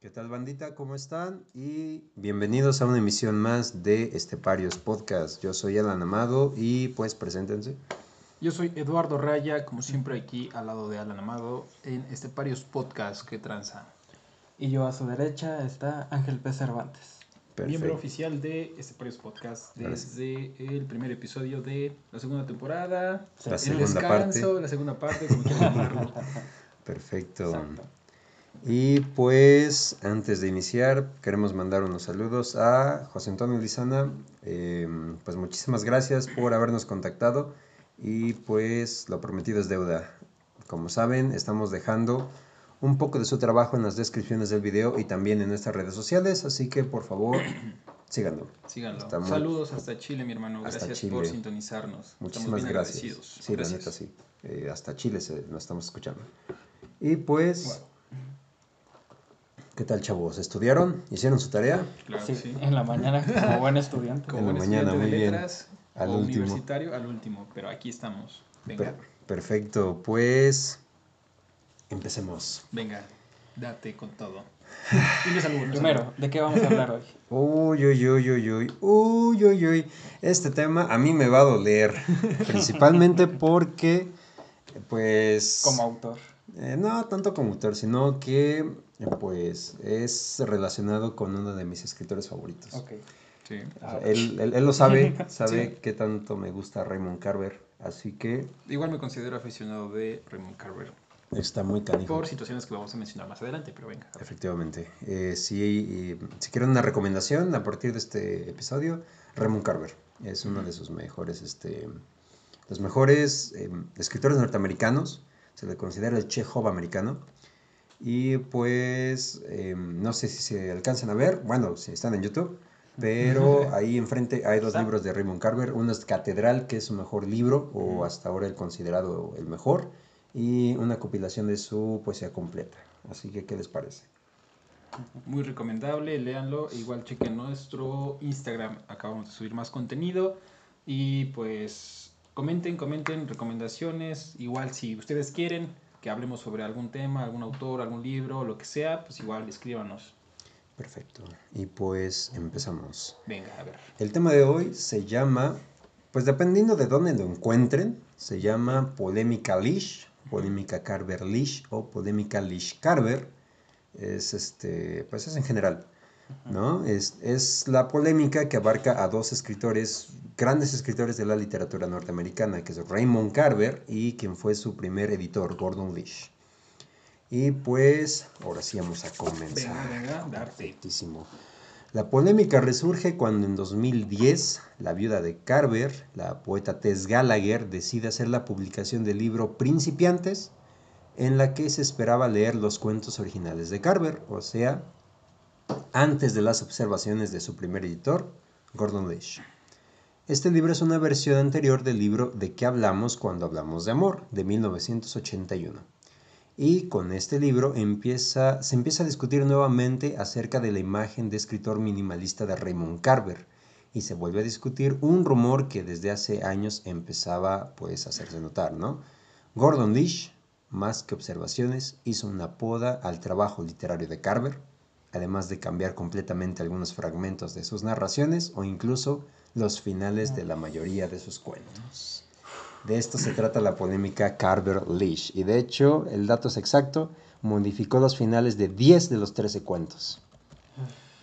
¿Qué tal bandita? ¿Cómo están? Y bienvenidos a una emisión más de Esteparios Podcast. Yo soy Alan Amado y pues preséntense. Yo soy Eduardo Raya, como siempre aquí al lado de Alan Amado en Esteparios Podcast que tranza. Y yo a su derecha está Ángel P. Cervantes. Miembro oficial de Esteparios Podcast desde el primer episodio de la segunda temporada, La el segunda descanso, parte. la segunda parte, como quieran llamarlo. Perfecto. Exacto. Y pues antes de iniciar queremos mandar unos saludos a José Antonio Lizana. Eh, pues muchísimas gracias por habernos contactado y pues lo prometido es deuda. Como saben, estamos dejando un poco de su trabajo en las descripciones del video y también en nuestras redes sociales, así que por favor síganlo. Síganlo. Saludos hasta Chile, mi hermano. Hasta Gracias Chile. por sintonizarnos. Muchísimas gracias. Sí, Gracias. la neta sí. Eh, hasta Chile se, nos estamos escuchando. Y pues. ¿Qué tal chavos? ¿Estudiaron? ¿Hicieron su tarea? Claro Sí, que sí. en la mañana como buen estudiante. Como En la buen mañana, estudiante muy de bien. letras Al último. universitario, al último. Pero aquí estamos. Venga, Per- perfecto, pues empecemos. venga, date con todo. Dime saludos. Primero, ¿de qué vamos a hablar hoy? Uy, uy, uy, uy, uy, uy, uy, uy. Este tema a mí me va a doler, principalmente porque, pues... Como autor. Eh, no tanto como autor, sino que, pues, es relacionado con uno de mis escritores favoritos. Ok. Sí. Sea, él, él- él lo sabe, sabe Sí. qué tanto me gusta Raymond Carver, así que Igual me considero aficionado de Raymond Carver. está muy canijo. Por situaciones que vamos a mencionar más adelante, pero venga. Efectivamente. Eh, si, eh, si quieren una recomendación a partir de este episodio, Raymond Carver es uno de sus mejores, este, los mejores eh, escritores norteamericanos. Se le considera el Chekhov americano. Y pues, eh, no sé si se alcanzan a ver, bueno, si están en YouTube, pero ahí enfrente hay dos libros de Raymond Carver. Uno es Catedral, que es su mejor libro, o hasta ahora el considerado el mejor, y una compilación de su poesía completa. Así que, ¿qué les parece? Muy recomendable, léanlo. Igual chequen nuestro Instagram, acabamos de subir más contenido. Y pues comenten, comenten recomendaciones. Igual si ustedes quieren que hablemos sobre algún tema, algún autor, algún libro, lo que sea, pues igual escríbanos. Perfecto. Y pues empezamos. Venga, a ver. El tema de hoy se llama, pues dependiendo de dónde lo encuentren, se llama polémica Lish, polémica Carver Lish o polémica Lish Carver. Es este, pues es en general, ¿no? Es, es la polémica que abarca a dos escritores, grandes escritores de la literatura norteamericana, que es Raymond Carver y quien fue su primer editor, Gordon Lish. Y pues, ahora sí vamos a comenzar. Venga, venga, darte. Perfectísimo. La polémica resurge cuando en 2010 la viuda de Carver, la poeta Tess Gallagher, decide hacer la publicación del libro Principiantes, en la que se esperaba leer los cuentos originales de Carver, o sea, antes de las observaciones de su primer editor, Gordon Lish. Este libro es una versión anterior del libro De qué hablamos cuando hablamos de amor, de 1981. Y con este libro empieza, se empieza a discutir nuevamente acerca de la imagen de escritor minimalista de Raymond Carver. Y se vuelve a discutir un rumor que desde hace años empezaba pues a hacerse notar, ¿no? Gordon Lish, más que observaciones, hizo una poda al trabajo literario de Carver, además de cambiar completamente algunos fragmentos de sus narraciones o incluso los finales de la mayoría de sus cuentos. De esto se trata la polémica Carver-Lish. Y de hecho, el dato es exacto, modificó los finales de 10 de los 13 cuentos.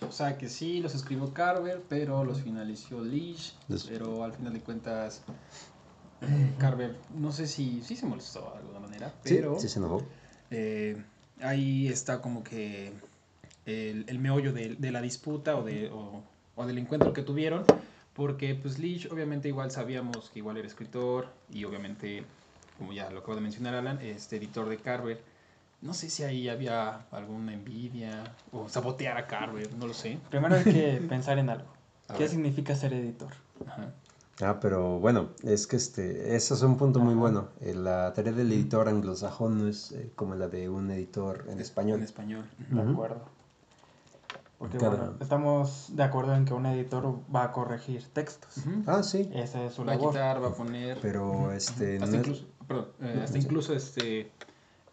O sea que sí, los escribió Carver, pero los finalizó Leash. Los- Pero al final de cuentas, eh, Carver, no sé si sí se molestó de alguna manera, pero Sí, sí se enojó. eh, ahí está como que el, el meollo de, de la disputa o, de, o, o del encuentro que tuvieron. Porque pues Leash obviamente igual sabíamos que igual era escritor y obviamente, como ya lo acabo de mencionar Alan, este editor de Carver. No sé si ahí había alguna envidia o sabotear a Carver, no lo sé. Primero hay que pensar en algo. A ¿Qué ver. significa ser editor? Ajá. Ah, pero bueno, es que este, eso es un punto muy Ajá. bueno. Eh, La tarea del editor anglosajón no es eh, como la de un editor en español. En español. De acuerdo. Porque Cada- bueno, estamos de acuerdo en que un editor va a corregir textos. Ah, sí, Esa es su Va a quitar, va a poner. pero este, no hasta es- incluso, perdón, eh, hasta incluso este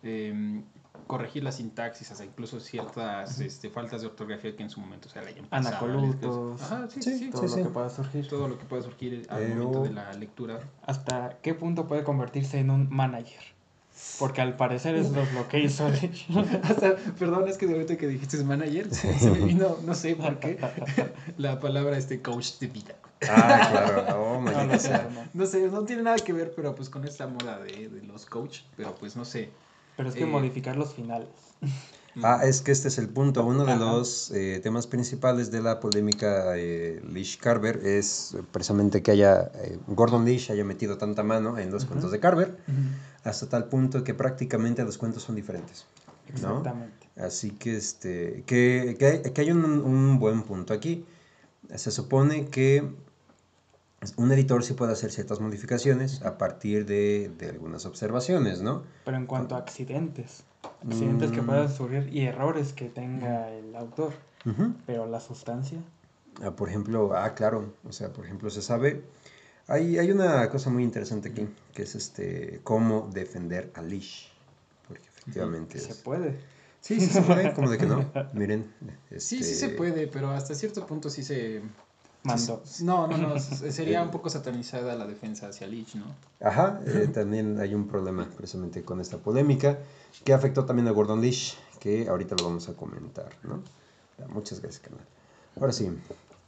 em, corregir la sintaxis, hasta incluso ciertas este, faltas de ortografía que en su momento se le hayan pasado. Anacolutos. Ajá, sí, Sí, sí, sí. todo sí, lo sí. que pueda surgir. Todo lo que pueda surgir al Pero- momento de la lectura. ¿Hasta qué punto puede convertirse en un manager? Porque al parecer es lo, lo que hizo. Hasta, perdón, es que de ahorita que dijiste manager, se, me vino, no sé por qué, la palabra este coach de vida. Ah, claro. No, lo sea. siento, no. No sé, no tiene nada que ver, pero pues con esta moda de, de los coach, pero pues no sé. Pero es que Eh, modificar los finales. Ah, es que este es el punto. Uno de Ajá. los eh, temas principales de la polémica eh, Leash-Carver es eh, precisamente que haya eh, Gordon Leash haya metido tanta mano en los Ujú. cuentos de Carver, hasta tal punto que prácticamente los cuentos son diferentes. ¿no? Exactamente. Así que, este, que, que hay, que hay un, un buen punto aquí. Se supone que un editor sí puede hacer ciertas modificaciones a partir de, de algunas observaciones, ¿no? Pero en cuanto a accidentes, accidentes que Mm. puedan surgir y errores que tenga el autor. Pero la sustancia. Ah, por ejemplo, ah, claro, o sea, por ejemplo, se sabe, hay, hay una cosa muy interesante aquí, que es este, cómo defender a Leash, porque efectivamente Se es... puede. Sí, sí se puede, como de que no, miren. Sí, sí este, se puede, pero hasta cierto punto sí se... Mandó. No, no, no, sería un poco satanizada la defensa hacia Lich, ¿no? Ajá, eh, también hay un problema precisamente con esta polémica, que afectó también a Gordon Leash, que ahorita lo vamos a comentar, ¿no? Muchas gracias, canal. Ahora sí,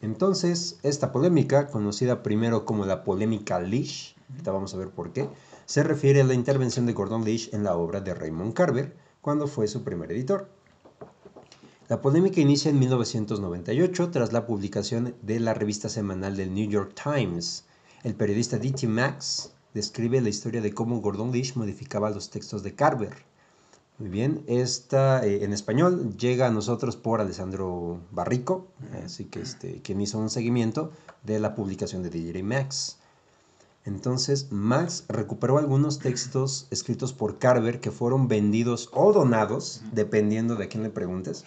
entonces, esta polémica, conocida primero como la polémica Leash, ahorita vamos a ver por qué, se refiere a la intervención de Gordon Leash en la obra de Raymond Carver, cuando fue su primer editor. La polémica inicia en 1998 tras la publicación de la revista semanal del New York Times. El periodista D.T. Max describe la historia de cómo Gordon Leash modificaba los textos de Carver. Muy bien, esta eh, en español llega a nosotros por Alessandro Barrico, así que este, quien hizo un seguimiento de la publicación de DJ Max. Entonces, Max recuperó algunos textos escritos por Carver que fueron vendidos o donados, dependiendo de quién le preguntes.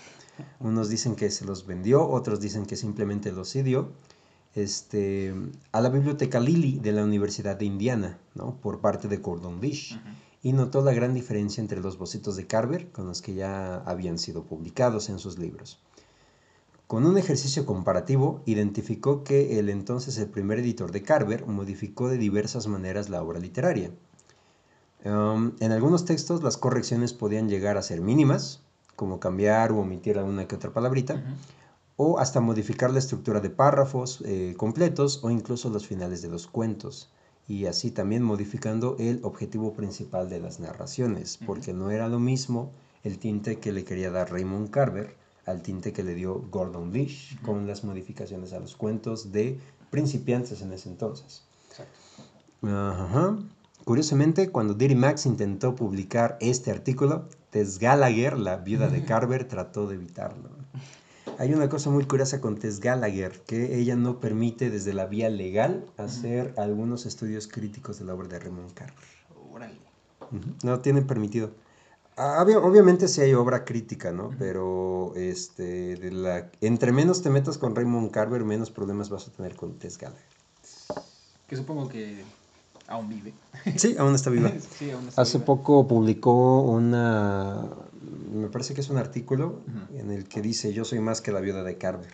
Unos dicen que se los vendió, otros dicen que simplemente los cedió. Este, a la biblioteca Lilly de la Universidad de Indiana, ¿no? por parte de Gordon Leash, y notó la gran diferencia entre los bocetos de Carver con los que ya habían sido publicados en sus libros. Con un ejercicio comparativo, identificó que el entonces el primer editor de Carver modificó de diversas maneras la obra literaria. Um, en algunos textos las correcciones podían llegar a ser mínimas, como cambiar o omitir alguna que otra palabrita, o hasta modificar la estructura de párrafos eh, completos o incluso los finales de los cuentos, y así también modificando el objetivo principal de las narraciones, porque no era lo mismo el tinte que le quería dar Raymond Carver al tinte que le dio Gordon Leash con las modificaciones a los cuentos de principiantes en ese entonces. Exacto. Curiosamente, cuando Diddy Max intentó publicar este artículo, Tess Gallagher, la viuda de Carver, trató de evitarlo. Hay una cosa muy curiosa con Tess Gallagher, que ella no permite desde la vía legal hacer algunos estudios críticos de la obra de Raymond Carver. No tienen permitido. Ah, obvia- obviamente sí hay obra crítica, ¿no? Pero este, de la, entre menos te metas con Raymond Carver, menos problemas vas a tener con Tess Gallagher. Que supongo que aún vive. Sí, aún está viva. sí, aún está Hace viva. poco publicó una, me parece que es un artículo en el que dice yo soy más que la viuda de Carver.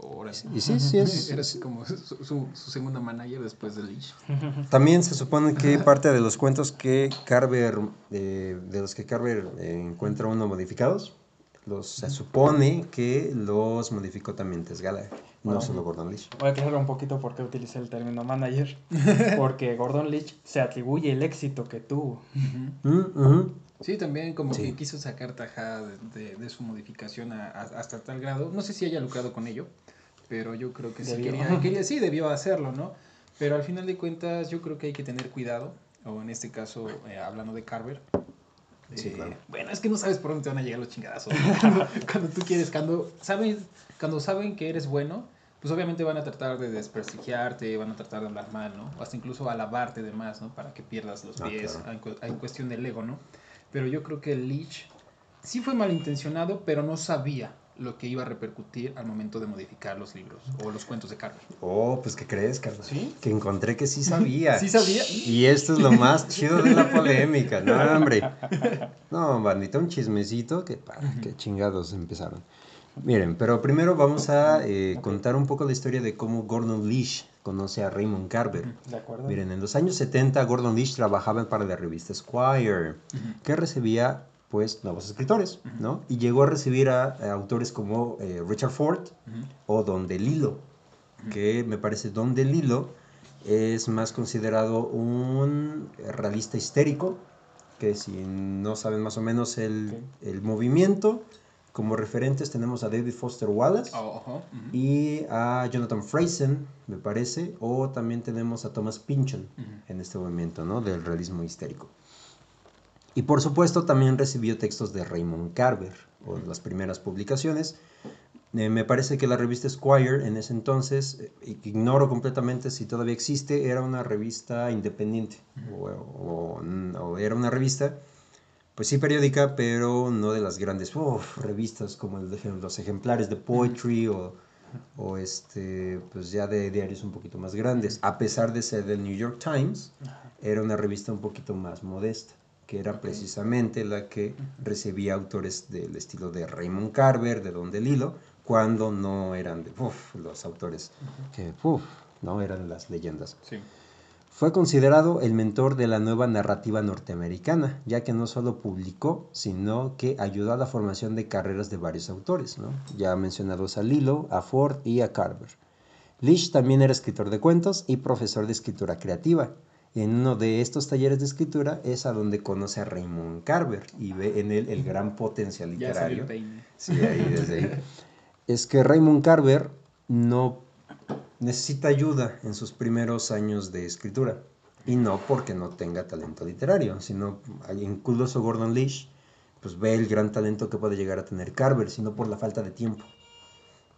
Órale. Y sí, sí es. Era así como su, su- su segunda manager después de Lich. También se supone que parte de los cuentos que Carver, eh, de los que Carver eh, encuentra uno modificados, los, se supone que los modificó también Tess Gallagher, no Bueno. solo Gordon Leash. Voy a aclarar un poquito por qué utilicé el término manager. Porque Gordon Leach se atribuye el éxito que tuvo. Ujú. Mm, ujú. Sí, también como Sí. que quiso sacar tajada de, de- de su modificación a- a- hasta tal grado. No sé si haya lucrado con ello, pero yo creo que sí Debió. quería, quería, sí debió hacerlo, ¿no? Pero al final de cuentas yo creo que hay que tener cuidado, o en este caso, eh, hablando de Carver. Sí, eh, claro. Bueno, es que no sabes por dónde te van a llegar los chingadazos. cuando, cuando tú quieres, cuando saben, cuando saben que eres bueno, pues obviamente van a tratar de desprestigiarte, van a tratar de hablar mal, ¿no? O hasta incluso alabarte de más, ¿no? Para que pierdas los Ah, pies claro. en, en cuestión del ego, ¿no? Pero yo creo que Leech sí fue malintencionado, pero no sabía lo que iba a repercutir al momento de modificar los libros o los cuentos de Carver. Oh, pues ¿qué crees, Carlos? ¿Sí? Que encontré que sí sabía. ¿Sí sabía? Y esto es lo más chido de la polémica, no, hombre. No, bandita, un chismecito que, pa, que chingados empezaron. Miren, pero primero vamos a eh, contar un poco la historia de cómo Gordon Leach conoce a Raymond Carver. De acuerdo. Miren, en los años 70 Gordon Leach trabajaba para la revista Squire, Ujú. que recibía pues nuevos escritores, ¿no? Y llegó a recibir a, a autores como eh, Richard Ford o Don DeLillo, que me parece Don DeLillo es más considerado un realista histérico, que si no saben más o menos el, el movimiento, como referentes tenemos a David Foster Wallace Oh, y a Jonathan Franzen, me parece, o también tenemos a Thomas Pynchon en este movimiento, ¿no? Del realismo histérico. Y por supuesto también recibió textos de Raymond Carver, o las primeras publicaciones. Eh, me parece que la revista Squire en ese entonces, eh, ignoro completamente si todavía existe, era una revista independiente, o, o- o era una revista, pues sí periódica, pero no de las grandes revistas como el de los ejemplares de Poetry o, o este, pues ya de diarios un poquito más grandes. A pesar de ser del New York Times, era una revista un poquito más modesta, que era precisamente la que recibía autores del estilo de Raymond Carver, de Don DeLillo, cuando no eran de, uf, los autores que uf, no eran las leyendas. Sí. Fue considerado el mentor de la nueva narrativa norteamericana, ya que no solo publicó, sino que ayudó a la formación de carreras de varios autores, ¿no? ya mencionados a Lilo, a Ford y a Carver. Leach también era escritor de cuentos y profesor de escritura creativa. En uno de estos talleres de escritura es a donde conoce a Raymond Carver y ve en él el gran potencial literario. Sí, ahí, desde ahí. Es que Raymond Carver no necesita ayuda en sus primeros años de escritura. Y no porque no tenga talento literario, sino incluso Gordon Leach pues ve el gran talento que puede llegar a tener Carver, sino por la falta de tiempo.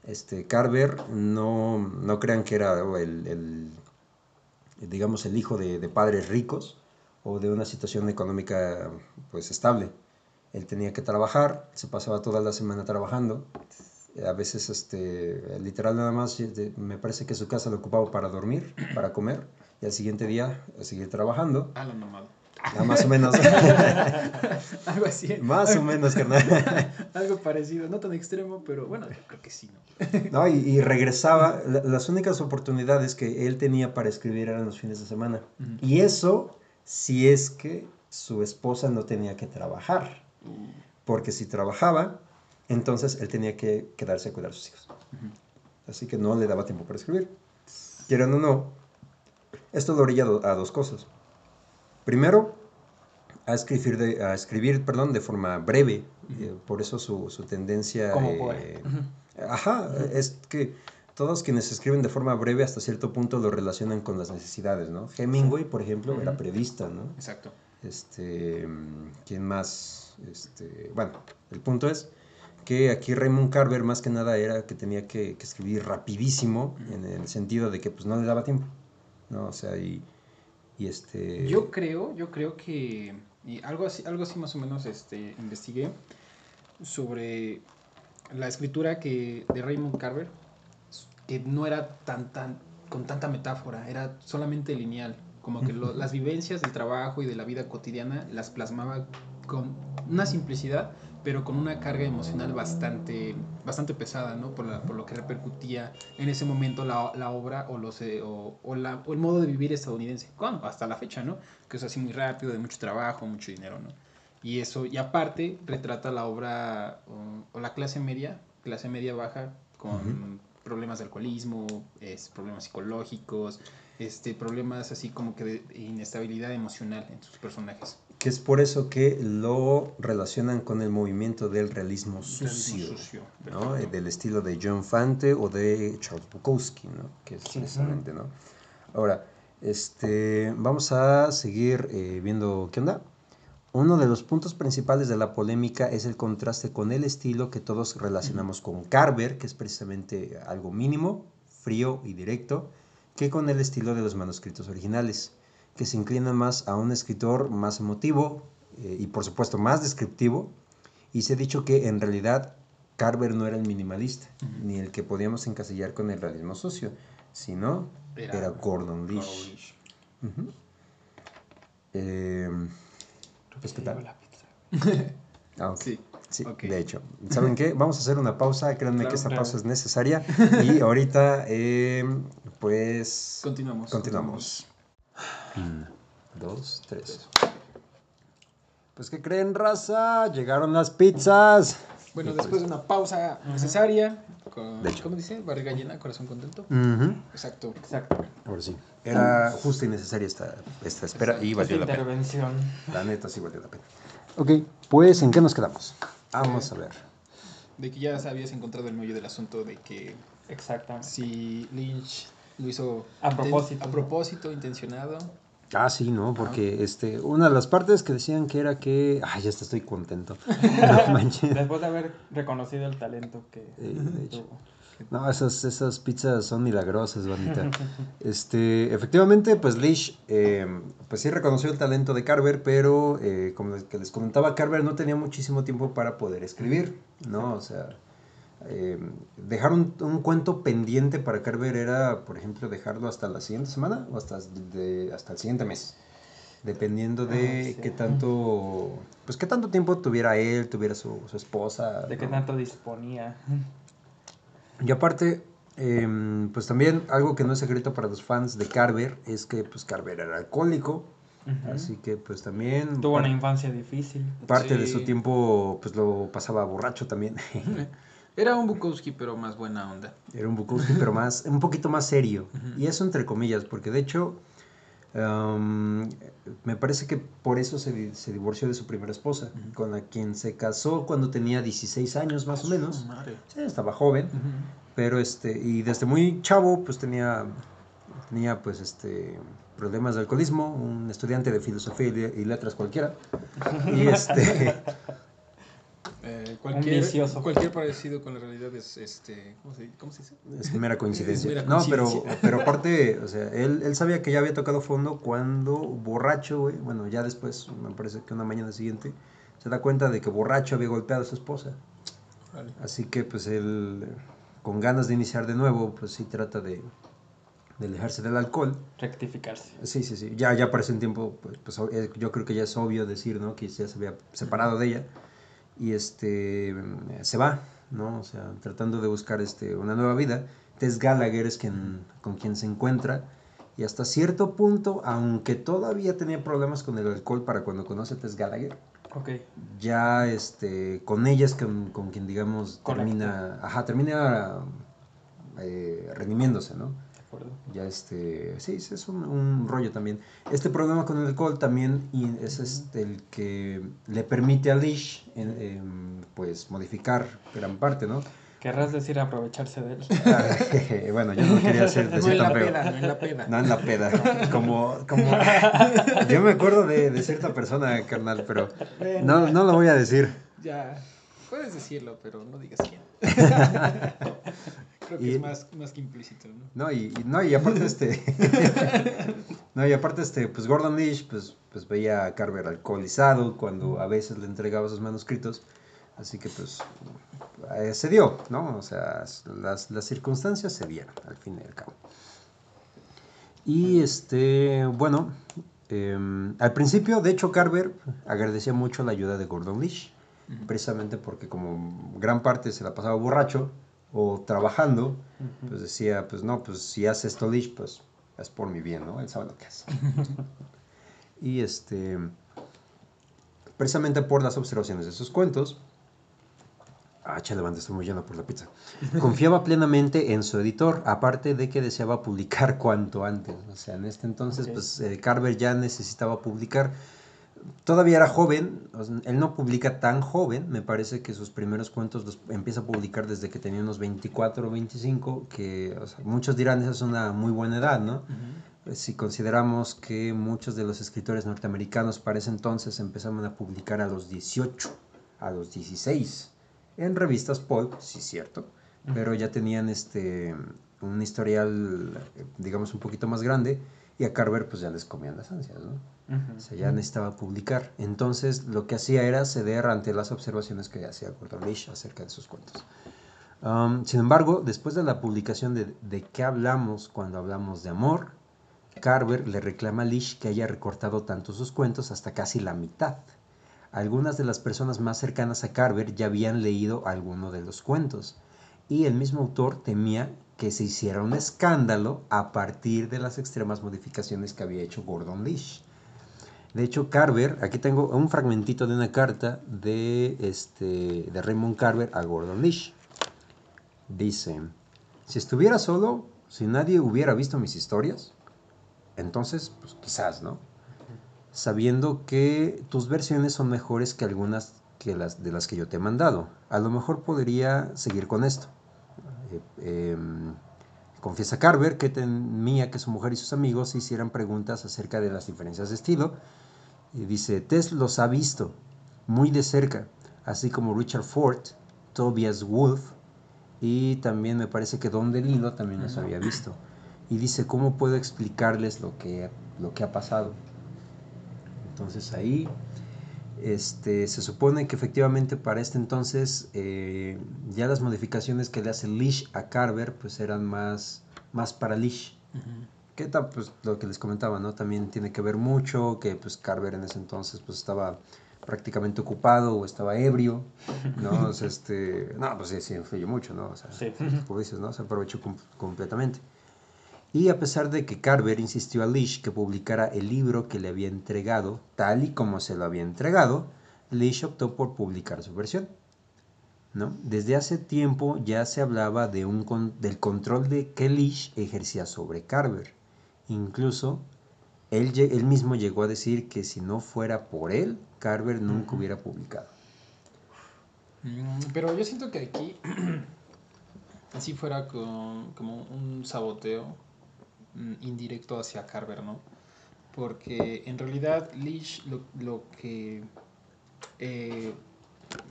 Este, Carver no, no crean que era el, el, digamos, el hijo de, padres ricos o de una situación económica pues estable. Él tenía que trabajar, se pasaba toda la semana trabajando. A veces, este, literal nada más, este, me parece que su casa lo ocupaba para dormir, para comer, y al siguiente día a seguir trabajando. Ah, la. Ya más o menos. Algo así. más o menos, carnal. Algo parecido. No tan extremo, pero bueno, yo creo que sí, ¿no? No, y, y regresaba. la- las únicas oportunidades que él tenía para escribir eran los fines de semana. Y eso si es que su esposa no tenía que trabajar. Porque si trabajaba, entonces él tenía que quedarse a cuidar a sus hijos. Así que no le daba tiempo para escribir. Quieran o no, esto lo orilla a dos cosas. Primero, a escribir, de, a escribir perdón, de forma breve. eh, por eso su, su tendencia... Como eh. Ajá, es que todos quienes escriben de forma breve hasta cierto punto lo relacionan con las necesidades, ¿no? Hemingway, por ejemplo, era periodista, ¿no? Exacto. Este, ¿quién más? Este, bueno, el punto es que aquí Raymond Carver más que nada era que tenía que, que escribir rapidísimo en el sentido de que pues no le daba tiempo, ¿no? O sea, y, y este... Yo creo, yo creo que y algo así, algo así más o menos este, investigué sobre la escritura que de Raymond Carver, que no era tan, tan, con tanta metáfora, era solamente lineal, como que lo- las vivencias del trabajo y de la vida cotidiana las plasmaba con una simplicidad, pero con una carga emocional bastante, bastante pesada, ¿no? Por, la- por lo que repercutía en ese momento la, la obra o, los, eh, o, o la- o el modo de vivir estadounidense, ¿Cuándo? hasta la fecha, ¿no? Que es así muy rápido, de mucho trabajo, mucho dinero, ¿no? Y eso, y aparte, retrata la obra o, o la clase media, clase media baja, con problemas de alcoholismo, es, problemas psicológicos, este, problemas así como que de inestabilidad emocional en sus personajes. Que es por eso que lo relacionan con el movimiento del realismo sucio, sucio, ¿no? Eh, Del estilo de John Fante o de Charles Bukowski, ¿no? Que es Sí. precisamente, ¿no? Ahora, este, vamos a seguir eh, viendo qué onda. Uno de los puntos principales de la polémica es el contraste con el estilo que todos relacionamos con Carver, que es precisamente algo mínimo, frío y directo, que con el estilo de los manuscritos originales, que se inclina más a un escritor más emotivo eh, y por supuesto más descriptivo. Y se ha dicho que en realidad Carver no era el minimalista, ni el que podíamos encasillar con el realismo socio, sino Era- era, Gordon. Ujú. Eh, pues, ¿qué tal? Llevo la pizza. Ah. Sí. Sí, de hecho. ¿Saben qué? Vamos a hacer una pausa. Créanme Claro, que esta claro. pausa es necesaria. Y ahorita, eh, pues. Continuamos. Continuamos. Un, dos, tres. Pues, ¿qué creen, raza? Llegaron las pizzas. Bueno, después de una pausa necesaria, con, De hecho. ¿cómo dice? Barriga llena, corazón contento. Exacto. Exacto. Ahora sí. Era justa y necesaria esta, esta espera y Esta valió la pena. intervención. La neta sí valió la pena. Ok, pues, ¿en qué nos quedamos? Vamos a ver. De que ya habías encontrado el meollo del asunto de que Exactamente. si Lynch lo hizo A propósito. a propósito, intencionado. Ah, sí, ¿no? Porque este, una de las partes que decían que era que. Ay, ya hasta estoy contento. No manches. Después de haber reconocido el talento que Eh, de hecho. tuvo. No, esas, esas pizzas son milagrosas, bonita. Este, efectivamente, pues Lish, eh, pues sí reconoció el talento de Carver, pero eh, como que les comentaba, Carver no tenía muchísimo tiempo para poder escribir, ¿no? O sea, eh, dejar un, un cuento pendiente para Carver era, por ejemplo, dejarlo hasta la siguiente semana o hasta, de- hasta el siguiente mes. Dependiendo de Ah, sí. qué tanto, pues qué tanto tiempo tuviera él, tuviera su, su esposa. De qué ¿no? tanto disponía. Y aparte, em, pues también algo que no es secreto para los fans de Carver es que pues Carver era alcohólico, así que pues también Tuvo una infancia difícil. parte de su tiempo pues lo pasaba borracho también. Era un Bukowski, pero más buena onda. era un Bukowski, pero más, un poquito más serio. Y eso entre comillas, porque de hecho em, me parece que por eso se, se divorció de su primera esposa, con la quien se casó cuando tenía 16 años más o menos. Madre. Sí, estaba joven. Pero este y desde muy chavo pues tenía tenía pues este problemas de alcoholismo un estudiante de filosofía y letras cualquiera y este Eh, cualquier, vicioso. cualquier parecido con la realidad es este. ¿Cómo se, cómo se dice? es mera coincidencia Es mera no pero pero aparte o sea él, él sabía que ya había tocado fondo cuando borracho güey bueno ya después me parece que una mañana siguiente se da cuenta de que borracho había golpeado a su esposa. Así que pues él, con ganas de iniciar de nuevo, pues sí trata de, de alejarse del alcohol. Rectificarse. Sí, sí, sí. Ya, ya para ese tiempo, pues, pues, eh, yo creo que ya es obvio decir, ¿no? Que ya se había separado de ella. Y este, se va, ¿no? O sea, tratando de buscar este, una nueva vida. Tess Gallagher es quien, con quien se encuentra. Y hasta cierto punto, aunque todavía tenía problemas con el alcohol para cuando conoce a Tess Gallagher, Ok. ya este con ella es con, con quien digamos termina ajá termina eh, redimiéndose no acuerdo. ya este sí es un, un rollo también este problema con el alcohol también es este el que le permite a en- em, pues modificar gran parte no Querrás decir aprovecharse de él. Ah, bueno yo no quería hacer No decir la tan feo no en la peda. no en la peda como como yo me acuerdo de, de cierta persona carnal pero no no lo voy a decir Ya, puedes decirlo, pero no digas quién. Creo que Y- es más, más que implícito, ¿no? No, y, y- no, y aparte este. no, y aparte este, pues Gordon Lish, pues, pues veía a Carver alcoholizado cuando a veces le entregaba sus manuscritos. Así que pues eh, se dio, ¿no? O sea, las, las circunstancias se dieron, al fin y al cabo. Y este, bueno, em, al principio, de hecho, Carver agradecía mucho la ayuda de Gordon Ujú. precisamente porque como gran parte se la pasaba borracho o trabajando, pues decía, pues no, pues si hace esto pues es por mi bien, ¿no? Él sabe lo que hace. y este, precisamente por las observaciones de sus cuentos, ah, chale, banda, estoy muy lleno por la pizza, confiaba plenamente en su editor, aparte de que deseaba publicar cuanto antes. O sea, en este entonces, Ok. pues eh, Carver ya necesitaba publicar todavía era joven, él no publica tan joven, me parece que sus primeros cuentos los empieza a publicar desde que tenía unos 24 o 25, que o sea, muchos dirán esa es una muy buena edad, ¿no? Si consideramos que muchos de los escritores norteamericanos para ese entonces empezaban a publicar a los 18, a los 16, en revistas pulp, sí cierto, pero ya tenían este un historial, eh, digamos, un poquito más grande Y a Carver pues ya les comían las ansias, ¿no? Ujú. O sea, ya necesitaba publicar. Entonces, lo que hacía era ceder ante las observaciones que hacía Gordon Lish acerca de sus cuentos. Um, sin embargo, después de la publicación de ¿De qué hablamos cuando hablamos de amor? Carver le reclama a Lish que haya recortado tanto sus cuentos hasta casi la mitad. Algunas de las personas más cercanas a Carver ya habían leído alguno de los cuentos, y el mismo autor temía que se hiciera un escándalo a partir de las extremas modificaciones que había hecho Gordon Lish. De hecho, Carver, aquí tengo un fragmentito de una carta de, este, de Raymond Carver a Gordon Lish. Dice, si estuviera solo, si nadie hubiera visto mis historias, entonces, pues quizás, ¿no? Sabiendo que tus versiones son mejores que algunas que las, de las que yo te he mandado. A lo mejor podría seguir con esto. Eh, em, confiesa Carver que temía que su mujer y sus amigos hicieran preguntas acerca de las diferencias de estilo. Y dice, Tess los ha visto muy de cerca, así como Richard Ford, Tobias Wolff y también me parece que Don DeLillo también los había visto. Y dice, ¿cómo puedo explicarles lo que, lo que ha pasado? Entonces ahí este, se supone que efectivamente para este entonces eh, ya las modificaciones que le hace Lish a Carver pues eran más, más para Lish. Que ta- pues lo que les comentaba, ¿no? También tiene que ver mucho que pues Carver en ese entonces pues estaba prácticamente ocupado o estaba ebrio, ¿no? O sea, este, no, pues sí, sí influye mucho, ¿no? O sea, Sí. como dices, ¿no? Se aprovechó com- completamente. Y a pesar de que Carver insistió a Lish que publicara el libro que le había entregado, tal y como se lo había entregado, Lish optó por publicar su versión. ¿no? Desde hace tiempo ya se hablaba de un con- del control de que Lish ejercía sobre Carver. Incluso él, él mismo llegó a decir que si no fuera por él, Carver nunca hubiera publicado. Mm, Pero yo siento que aquí, así fuera con- como un saboteo indirecto hacia Carver, ¿no? Porque en realidad Leash lo, lo que... eh,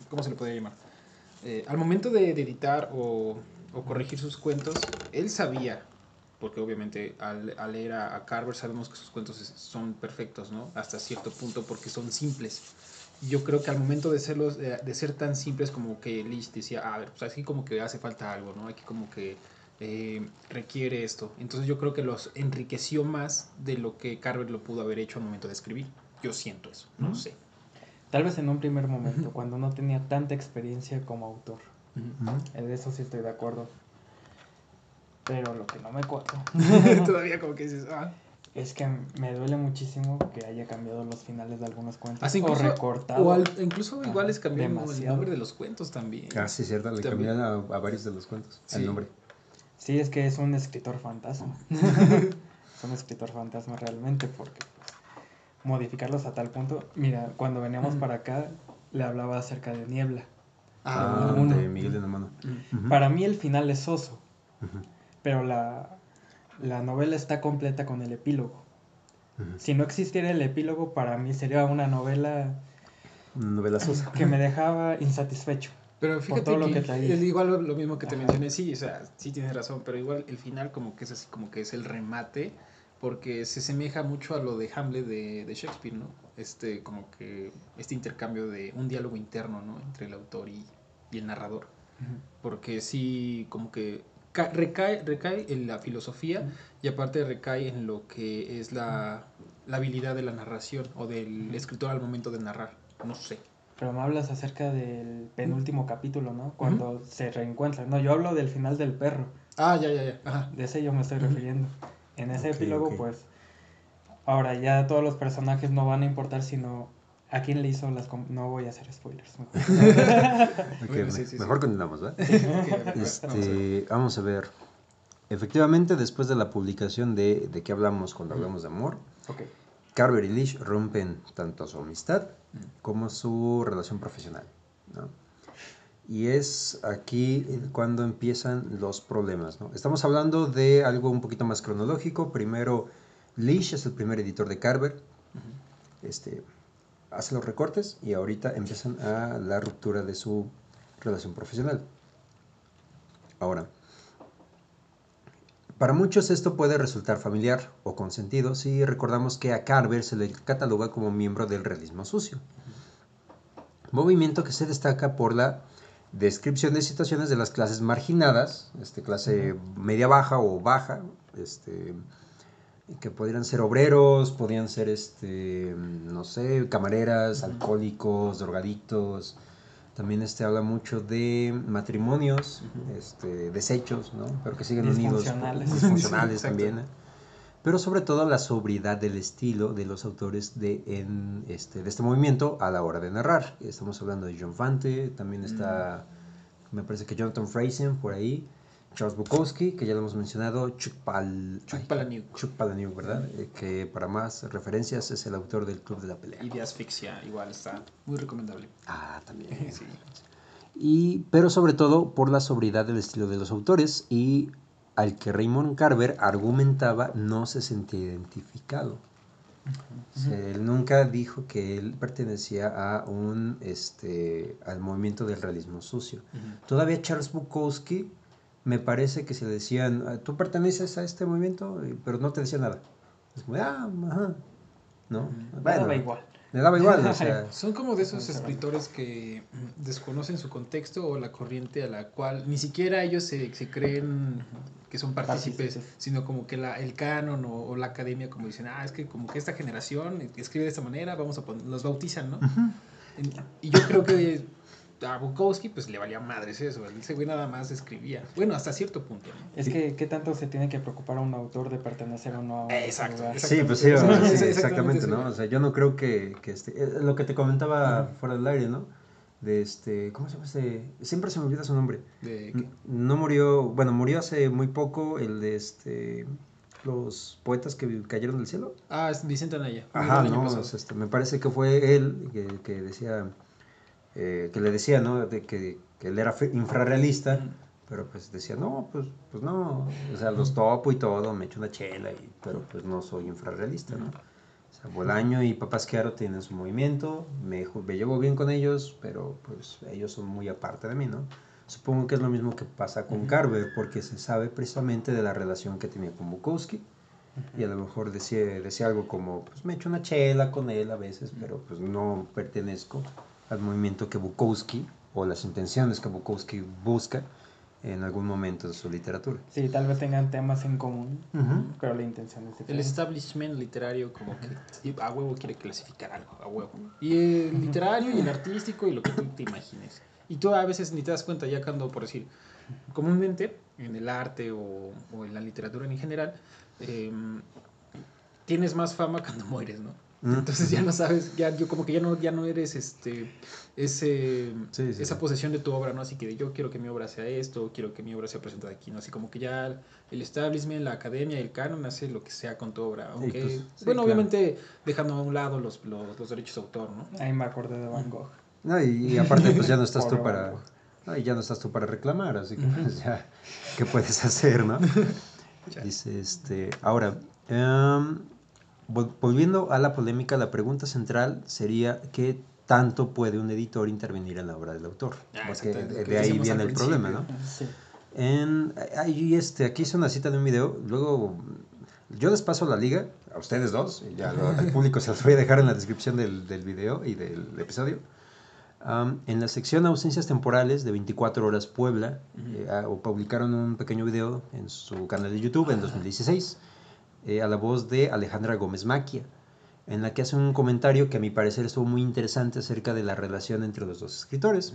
¿Cómo se le podría llamar? Eh, al momento de, editar o, corregir sus cuentos, él sabía, porque obviamente al, al leer a, Carver sabemos que sus cuentos son perfectos, ¿no? Hasta cierto punto porque son simples yo creo que al momento de serlos de, ser tan simples como que Lich decía "Ah, a ver pues así como que hace falta algo no aquí como que eh, requiere esto entonces yo creo que los enriqueció más de lo que Carver lo pudo haber hecho al momento de escribir yo siento eso no sé Tal vez en un primer momento, cuando no tenía tanta experiencia como autor. En eso sí estoy de acuerdo. Pero lo que no me cuadra todavía como que dices ah es que me duele muchísimo que haya cambiado los finales de algunos cuentos. Así o incluso, recortado. o al- incluso igual les cambiaron el nombre de los cuentos también Ah, sí, cierto, le También. cambiaron a, a varios de los cuentos Sí. el nombre. Sí, es que es un escritor fantasma. es un escritor fantasma realmente porque pues, modificarlos a tal punto. Mira, cuando veníamos para acá le hablaba acerca de Niebla. Ah, de Miguel de. Mm. Ujú. Para mí el final es Ujú. pero la, la novela está completa con el epílogo. Si no existiera el epílogo, para mí sería una novela Una novela sosa. que me dejaba insatisfecho. Pero fíjate todo lo que, que es igual lo, lo mismo que te Ajá. mencioné, sí, o sea, sí tienes razón, pero igual el final como que es así, como que es el remate, porque se semeja mucho a lo de Hamlet de, de Shakespeare, ¿no? Este, como que, este intercambio de un diálogo interno, ¿no? Entre el autor y, y el narrador, porque sí, como que ca- recae, recae en la filosofía Ujú. y aparte recae en lo que es la, la habilidad de la narración o del escritor al momento de narrar, no sé. Pero me hablas acerca del penúltimo capítulo, ¿no? Cuando se reencuentran. No, yo hablo del final del perro. Ah, ya, ya, ya, ajá. De ese yo me estoy refiriendo. En ese Ok, epílogo, pues, ahora ya todos los personajes no van a importar, sino a quién le hizo las... No voy a hacer spoilers. Ok, Bueno, me- sí, sí, mejor sí. continuamos, ¿verdad? Vamos a ver. Este, vamos a ver. Efectivamente, después de la publicación de De qué hablamos cuando hablamos de amor, ok. Carver y Lish rompen tanto su amistad Mm. como su relación profesional. ¿no? Y es aquí cuando empiezan los problemas. ¿no? Estamos hablando de algo un poquito más cronológico. Primero, Lish es el primer editor de Carver. Este, hace los recortes y ahorita empiezan a la ruptura de su relación profesional. Ahora, Para muchos esto puede resultar familiar o con sentido si recordamos que a Carver se le cataloga como miembro del realismo sucio. Movimiento que se destaca por la descripción de situaciones de las clases marginadas, este, clase media baja o baja, este, que podrían ser obreros, podrían ser, este, no sé, camareras, alcohólicos, drogadictos. También este, habla mucho de matrimonios, este, desechos, ¿no? Pero que siguen unidos. Disfuncionales. Disfuncionales Exacto. también. ¿eh? Pero sobre todo la sobriedad del estilo de los autores de, en, este, de este movimiento a la hora de narrar. Estamos hablando de John Fante, también está, me parece que Jonathan Fraser por ahí, Charles Bukowski, que ya lo hemos mencionado, Chuck, Pal, Chuck Palahniuk. Chuck Palahniuk, ¿verdad? Eh, que para más referencias es el autor del Club de la Pelea. Y de asfixia, igual está muy recomendable. Ah, también. Sí. Y, pero sobre todo por la sobriedad del estilo de los autores y al que Raymond Carver argumentaba no se sentía identificado. O sea, él nunca dijo que él pertenecía a un este al movimiento del realismo sucio. Todavía Charles Bukowski me parece que se le decían, "Ah, tú perteneces a este movimiento, Y- pero no te decía nada. Es como, ah, ajá. ¿No? Me daba igual. Le daba igual, o sea, Son como de esos escritores que desconocen su contexto o la corriente a la cual ni siquiera ellos se, se creen que son partícipes, sino como que la, el canon o, o la academia como dicen, ah, es que como que esta generación escribe de esta manera, vamos a poner, los bautizan, ¿no? En- Y yo creo que a Bukowski pues le valía madres eso, ese güey nada más escribía, bueno, hasta cierto punto, ¿no? Es que, ¿qué tanto se tiene que preocupar un autor de pertenecer o no a un Exacto, lugar? exacto. Sí, pues sí, Sí, sí, exactamente, exactamente, sí. ¿no? O sea, yo no creo que, que este, eh, lo que te comentaba fuera del aire, ¿no? De este, ¿cómo se llama este? Siempre se me olvida su nombre. De N- No murió, bueno, murió hace muy poco el de este, los poetas que cayeron del cielo. Ah, es Vicente Anaya. Ajá, no, pasado. o sea, este, me parece que fue él que, que decía, eh, que le decía, ¿no? De que, que él era infrarrealista. Pero pues decía, no, pues, pues no, o sea, los topo y todo, me echo una chela, y, pero pues no soy infrarrealista, ¿no? O sea, Bolaño y Papasquiaro tienen su movimiento, me, me llevo bien con ellos, pero pues ellos son muy aparte de mí, ¿no? Supongo que es lo mismo que pasa con Carver, porque se sabe precisamente de la relación que tenía con Bukowski, y a lo mejor decía, decía algo como, pues me echo una chela con él a veces, pero pues no pertenezco al movimiento que Bukowski, o las intenciones que Bukowski busca en algún momento de su literatura. Sí, tal vez tengan temas en común, Ujú. pero la intención es El diferente. establishment literario como que a huevo quiere clasificar algo, a huevo. Y el literario y el artístico y lo que tú te imagines. Y tú a veces ni te das cuenta ya cuando, por decir, comúnmente en el arte o, o en la literatura en general, em, tienes más fama cuando mueres, ¿no? Entonces ya no sabes, ya yo como que ya no, ya no eres este ese Sí, sí, esa sí. posesión de tu obra, ¿no? Así que yo quiero que mi obra sea esto, quiero que mi obra sea presentada aquí, ¿no? Así como que ya el establishment, la academia, el canon hace lo que sea con tu obra. Aunque, pues, sí, bueno, claro. obviamente dejando a un lado los, los, los derechos de autor, ¿no? Ahí me acordé de Van Gogh. No, y, y aparte, pues ya no estás tú para. No, y ya no estás tú para reclamar, así que pues ya, ¿qué puedes hacer, no? Dice este. Ahora, em, volviendo a la polémica, la pregunta central sería: ¿qué tanto puede un editor intervenir en la obra del autor? Ah, Porque de, ahí viene el problema, ¿no? Sí. En, ahí, este, aquí hice una cita de un video, luego yo les paso la liga a ustedes dos, y ya lo- al público se los voy a dejar en la descripción del, del video y del episodio. Am, en la sección ausencias temporales de 24 horas Puebla, eh, ah, o publicaron un pequeño video en su canal de YouTube en 2016, eh, a la voz de Alejandra Gómez Maquia, en la que hace un comentario que a mi parecer estuvo muy interesante acerca de la relación entre los dos escritores,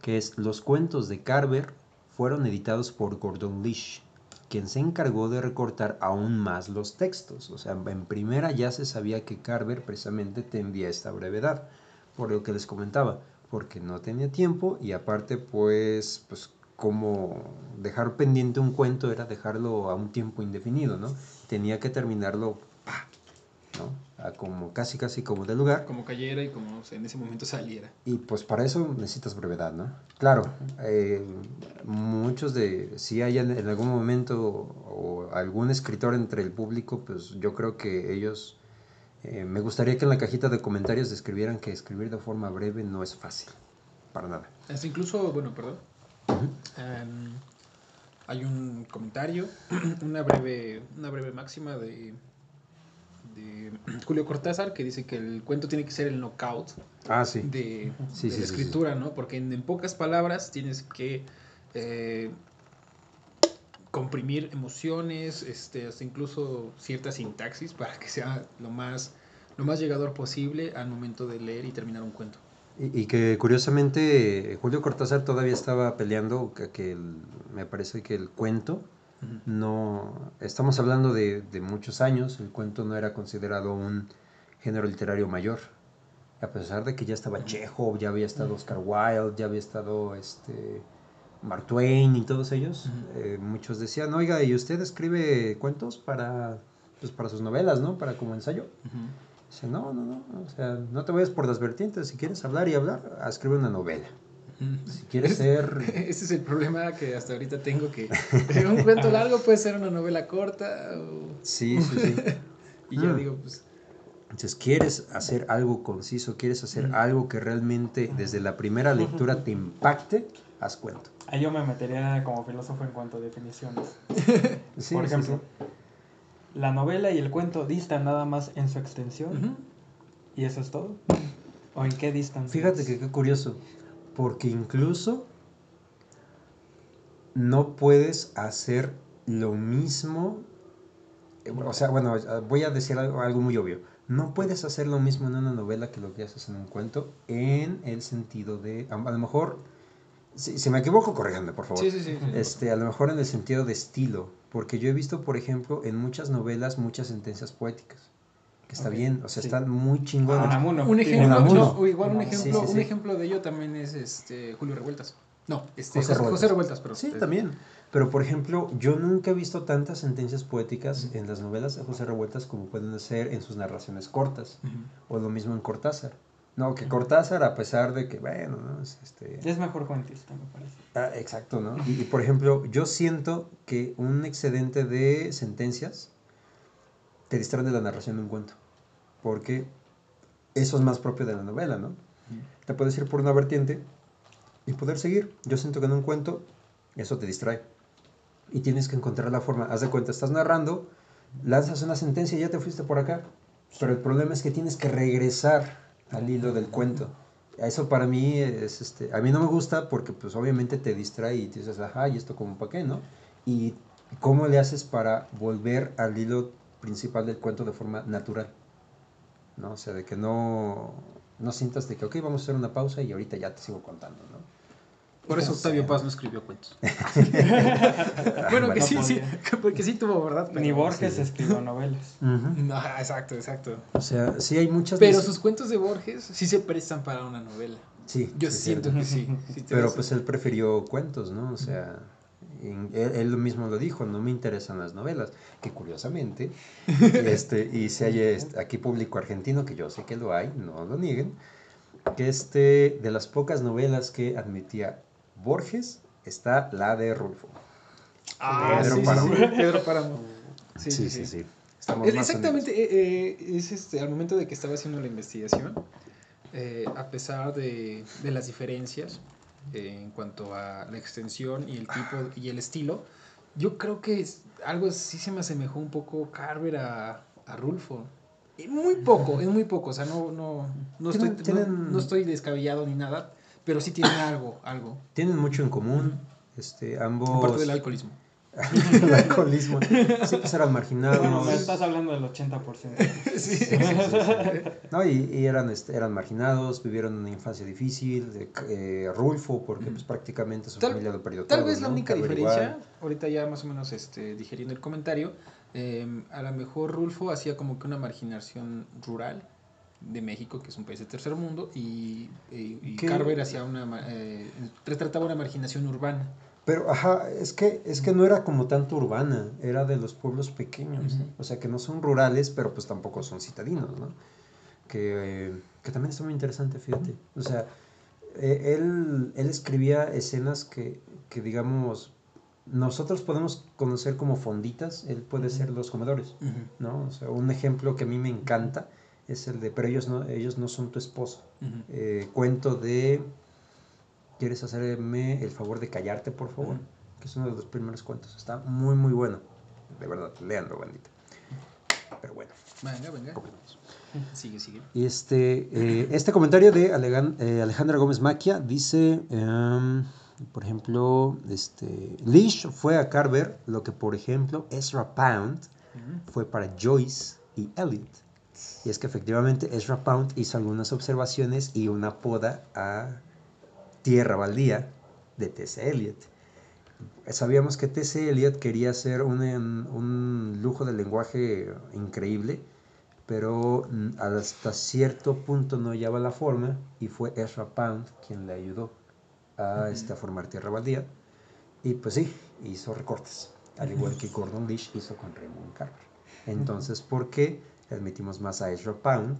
que es los cuentos de Carver fueron editados por Gordon Lish, quien se encargó de recortar aún más los textos. O sea, en primera ya se sabía que Carver precisamente tendía esta brevedad, por lo que les comentaba, porque no tenía tiempo y aparte pues, pues como dejar pendiente un cuento era dejarlo a un tiempo indefinido, ¿no? Tenía que terminarlo, ¡pa! ¿no? A como casi casi como de lugar. Como cayera y como o sea, en ese momento saliera. Y pues para eso necesitas brevedad, ¿no? Claro, eh, muchos de, si hay en, en algún momento o algún escritor entre el público, pues yo creo que ellos, eh, me gustaría que en la cajita de comentarios describieran que escribir de forma breve no es fácil, para nada. Hasta incluso, bueno, perdón. Em, hay un comentario, una breve, una breve máxima de, de Julio Cortázar que dice que el cuento tiene que ser el knockout Ah, sí. de, Sí, de sí, la sí, sí. escritura, ¿no? Porque en, en pocas palabras tienes que eh, comprimir emociones, este, hasta incluso cierta sintaxis para que sea lo más, lo más llegador posible al momento de leer y terminar un cuento. Y, y que curiosamente Julio Cortázar todavía estaba peleando que, que el- me parece que el cuento no estamos hablando de, de muchos años, el cuento no era considerado un género literario mayor. A pesar de que ya estaba Chekhov, ya había estado Oscar Wilde, ya había estado este Mark Twain y todos ellos, eh, muchos decían, oiga, ¿y usted escribe cuentos para, pues, para sus novelas, ¿no? Para como ensayo. Dice, no, no, no, o sea, no te vayas por las vertientes, si quieres hablar y hablar, escribe una novela. Si quieres Es- ser... Ese es el problema que hasta ahorita tengo, que un cuento largo puede ser una novela corta o- Sí, sí, sí. y ya Mm. digo, pues... Entonces, quieres hacer algo conciso, quieres hacer algo que realmente desde la primera lectura te impacte, haz cuento. Ahí yo me metería como filósofo en cuanto a definiciones. Sí, Por sí, ejemplo, sí. La novela y el cuento distan nada más en su extensión y eso es todo. ¿O en qué distan? Fíjate que qué curioso, porque incluso no puedes hacer lo mismo, o sea, bueno, voy a decir algo, algo muy obvio, no puedes hacer lo mismo en una novela que lo que haces en un cuento en el sentido de, a, a lo mejor, si, si me equivoco, corríjanme, por favor. Sí, sí, sí. sí. Este, a lo mejor en el sentido de estilo, porque yo he visto, por ejemplo, en muchas novelas muchas sentencias poéticas, que está bien, o sea, sí. están muy chingonas. Unamuno. Un ejemplo, Unamuno. no, o igual un Unamuno. ejemplo, Sí, sí, un sí. ejemplo de ello también es este Julio Revueltas. No, este José José, Revueltas. José Revueltas, perdón. Sí, Eh, también. Pero, por ejemplo, yo nunca he visto tantas sentencias poéticas en las novelas de José Revueltas como pueden ser en sus narraciones cortas, o lo mismo en Cortázar. No, que Cortázar, a pesar de que, bueno, ¿no? Es, este... Es mejor cuentista, me parece. Ah, exacto, ¿no? Y, y, por ejemplo, yo siento que un excedente de sentencias te distrae de la narración de un cuento, porque eso es más propio de la novela, ¿no? Te puedes ir por una vertiente y poder seguir. Yo siento que en un cuento eso te distrae. Y tienes que encontrar la forma. Haz de cuenta, estás narrando, lanzas una sentencia y ya te fuiste por acá. Pero el problema es que tienes que regresar al hilo del cuento. Eso para mí es, este, a mí no me gusta porque pues obviamente te distrae y dices, ajá, ¿y esto como para qué, no? Y cómo le haces para volver al hilo principal del cuento de forma natural. ¿No? O sea, de que no, no sientas de que, ok, vamos a hacer una pausa y ahorita ya te sigo contando, ¿no? Por eso. Octavio Paz no escribió cuentos. bueno, que no sí, sí, porque sí tuvo, ¿verdad? Ni Borges sí. escribió novelas. Exacto, exacto. O sea, sí hay muchas... Pero sus cuentos de Borges sí se prestan para una novela. Sí, Yo sí, siento cierto. que sí. Pero pues él prefirió cuentos, ¿no? O sea, en- él, él mismo lo dijo, no me interesan las novelas. Que curiosamente, este, y si hay este, aquí público argentino, que yo sé que lo hay, no lo nieguen, que este, de las pocas novelas que admitía Borges, está la de Rulfo. Ah, Pedro sí, sí, Páramo. sí, Pedro Páramo. Sí, sí, sí. Estamos Es- más Exactamente, eh, eh, es este, al momento de que estaba haciendo la investigación, eh, a pesar de, de las diferencias eh, en cuanto a la extensión y el tipo y el estilo, yo creo que es- algo sí se me asemejó un poco Carver a, a Rulfo. Y muy poco, es muy poco, o sea, no, no, no, estoy, Tienen- no- tienen- no estoy descabellado ni nada, pero sí tienen algo, algo, Tienen mucho en común, este, ambos... aparte del alcoholismo. el alcoholismo. Sí, pues eran marginados. Bueno, me estás hablando del 80%. Sí. Sí, sí, sí. No, y, y eran, este, eran marginados, vivieron una infancia difícil. de- eh, Rulfo, porque pues, prácticamente su Tal- familia lo perdió Tal todo, vez la ¿no? única diferencia, igual. ahorita ya más o menos este, digeriendo el comentario, eh, a lo mejor Rulfo hacía como que una marginación rural de México, que es un país de tercer mundo, y, y- y ¿Qué? Carver hacía una, eh, retrataba una marginación urbana. Pero, ajá, es que, es que no era como tanto urbana, era de los pueblos pequeños. O sea, que no son rurales, pero pues tampoco son citadinos, ¿no? Que, eh, que también está muy interesante, fíjate. O sea, eh, él, él escribía escenas que, que, digamos, nosotros podemos conocer como fonditas, él puede ser los comedores. ¿no? O sea, un ejemplo que a mí me encanta es el de, pero ellos no, ellos no son tu esposo. Eh, cuento de, ¿quieres hacerme el favor de callarte, por favor? Que es uno de los primeros cuentos. Está muy, muy bueno. De verdad, leanlo, bandita. Pero bueno. Venga, venga. Sigue, sigue. Y este, eh, este comentario de Alegan- eh, Alejandra Gómez Maquia dice, em, por ejemplo, este, Leash fue a Carver lo que, por ejemplo, Ezra Pound fue para Joyce y Eliot. Y es que efectivamente Ezra Pound hizo algunas observaciones y una poda a Tierra Baldía de T.C. Eliot. Sabíamos que T.C. Eliot quería hacer un, un lujo de lenguaje increíble, pero hasta cierto punto no hallaba la forma y fue Ezra Pound quien le ayudó a, este, a formar Tierra Baldía. Y pues sí, hizo recortes, al igual que Gordon Lish hizo con Raymond Carver. Entonces, ¿por qué admitimos más a Ezra Pound,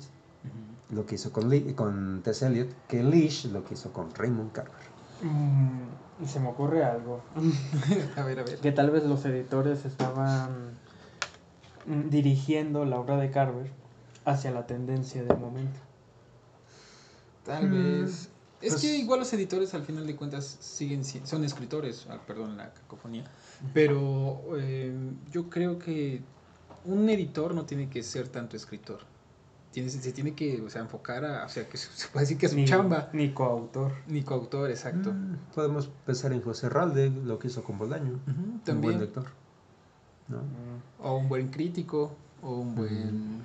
lo que hizo con, Li- con Tess Eliot, que Lish lo que hizo con Raymond Carver? Mm, se me ocurre algo. A ver, a ver. Que tal vez los editores estaban dirigiendo la obra de Carver hacia la tendencia del momento. Tal Mm, vez. Es pues- que igual los editores al final de cuentas siguen si- son escritores, ah, perdón la cacofonía, pero eh, yo creo que un editor no tiene que ser tanto escritor. Tiene, se tiene que o sea, enfocar a, o sea, que se puede decir que es su Ni, chamba, ni coautor. ni coautor, exacto. Mm, podemos pensar en José Ralde, lo que hizo con Bolaño. Ujú, Un buen también. lector. ¿no? O un buen crítico, o un buen...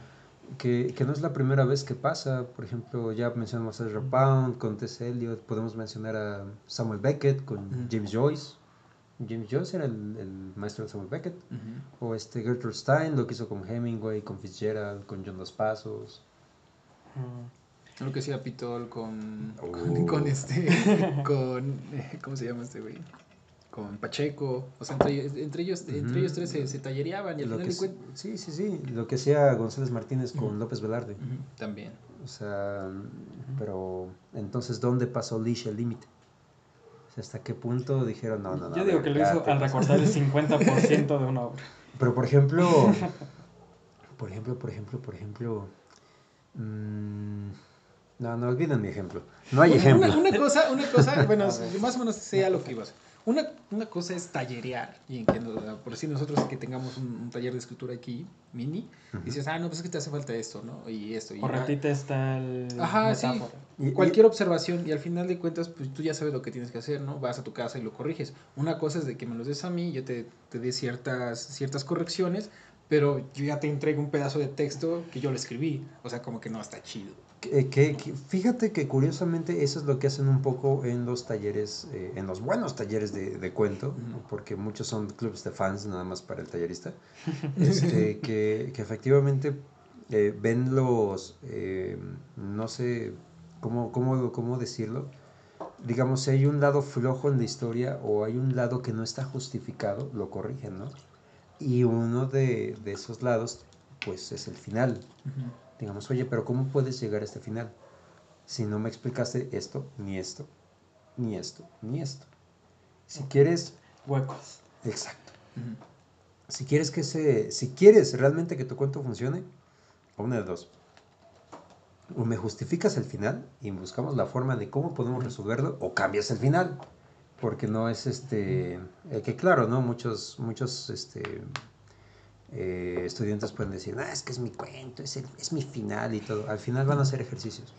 Que, que no es la primera vez que pasa. Por ejemplo, ya mencionamos a Ezra Pound con Tess Eliot. Podemos mencionar a Samuel Beckett con. James Joyce. James Joyce era el, el maestro de Samuel Beckett. O este Gertrude Stein, lo que hizo con Hemingway, con Fitzgerald, con John Dos Pasos. mm. Lo que hacía Pitol con, Oh. con, con este, con, eh, ¿cómo se llama este güey? Con Pacheco, o sea, entre, entre ellos, entre ellos tres se, se tallereaban y al Lo final que sí, sí, sí. Lo que hacía González Martínez con. López Velarde. También. O sea, pero entonces, ¿dónde pasó Leash el límite? Sea, ¿hasta qué punto dijeron, no, no, no? Yo digo ver, que lo hizo al pasas"? recordar el 50% de una obra. Pero por ejemplo, por ejemplo, por ejemplo, por ejemplo, mm, no, no olviden mi ejemplo. No hay Una- ejemplo. Una, una cosa, una cosa, bueno, más o menos sé a lo que ibas. Una, una cosa es tallerear, y que no- por si nosotros que tengamos un, un taller de escritura aquí, mini, Ujú. dices, ah, no, pues es que te hace falta esto, ¿no? Y esto. Y Por ratita está el Ajá, sí. metáfora. Y- y- cualquier observación y al final de cuentas pues tú ya sabes lo que tienes que hacer, ¿no? Vas a tu casa y lo corriges. Una cosa es de que me los des a mí, yo te, te dé ciertas, ciertas correcciones, pero yo ya te entrego un pedazo de texto que yo le escribí. O sea, como que no está chido. Que, que- que- fíjate que curiosamente eso es lo que hacen un poco en los talleres, eh, en los buenos talleres de, de cuento, porque muchos son clubs de fans nada más para el tallerista, este, que, que efectivamente eh, ven los, eh, no sé cómo, cómo, cómo decirlo, digamos, si hay un lado flojo en la historia o hay un lado que no está justificado, lo corrigen, ¿no? Y uno de, de esos lados, pues es el final digamos, oye, pero ¿cómo puedes llegar a este final? Si no me explicaste esto, ni esto, ni esto, ni esto. Si quieres, Huecos. exacto. Ujú. Si quieres que se, si quieres realmente que tu cuento funcione, o una de dos. O me justificas el final y buscamos la forma de cómo podemos resolverlo, o cambias el final. Porque no es este. eh, que claro, ¿no? Muchos, muchos este, eh, estudiantes pueden decir, ah, es que es mi cuento, es, el- es mi final y todo. Al final van a hacer ejercicios,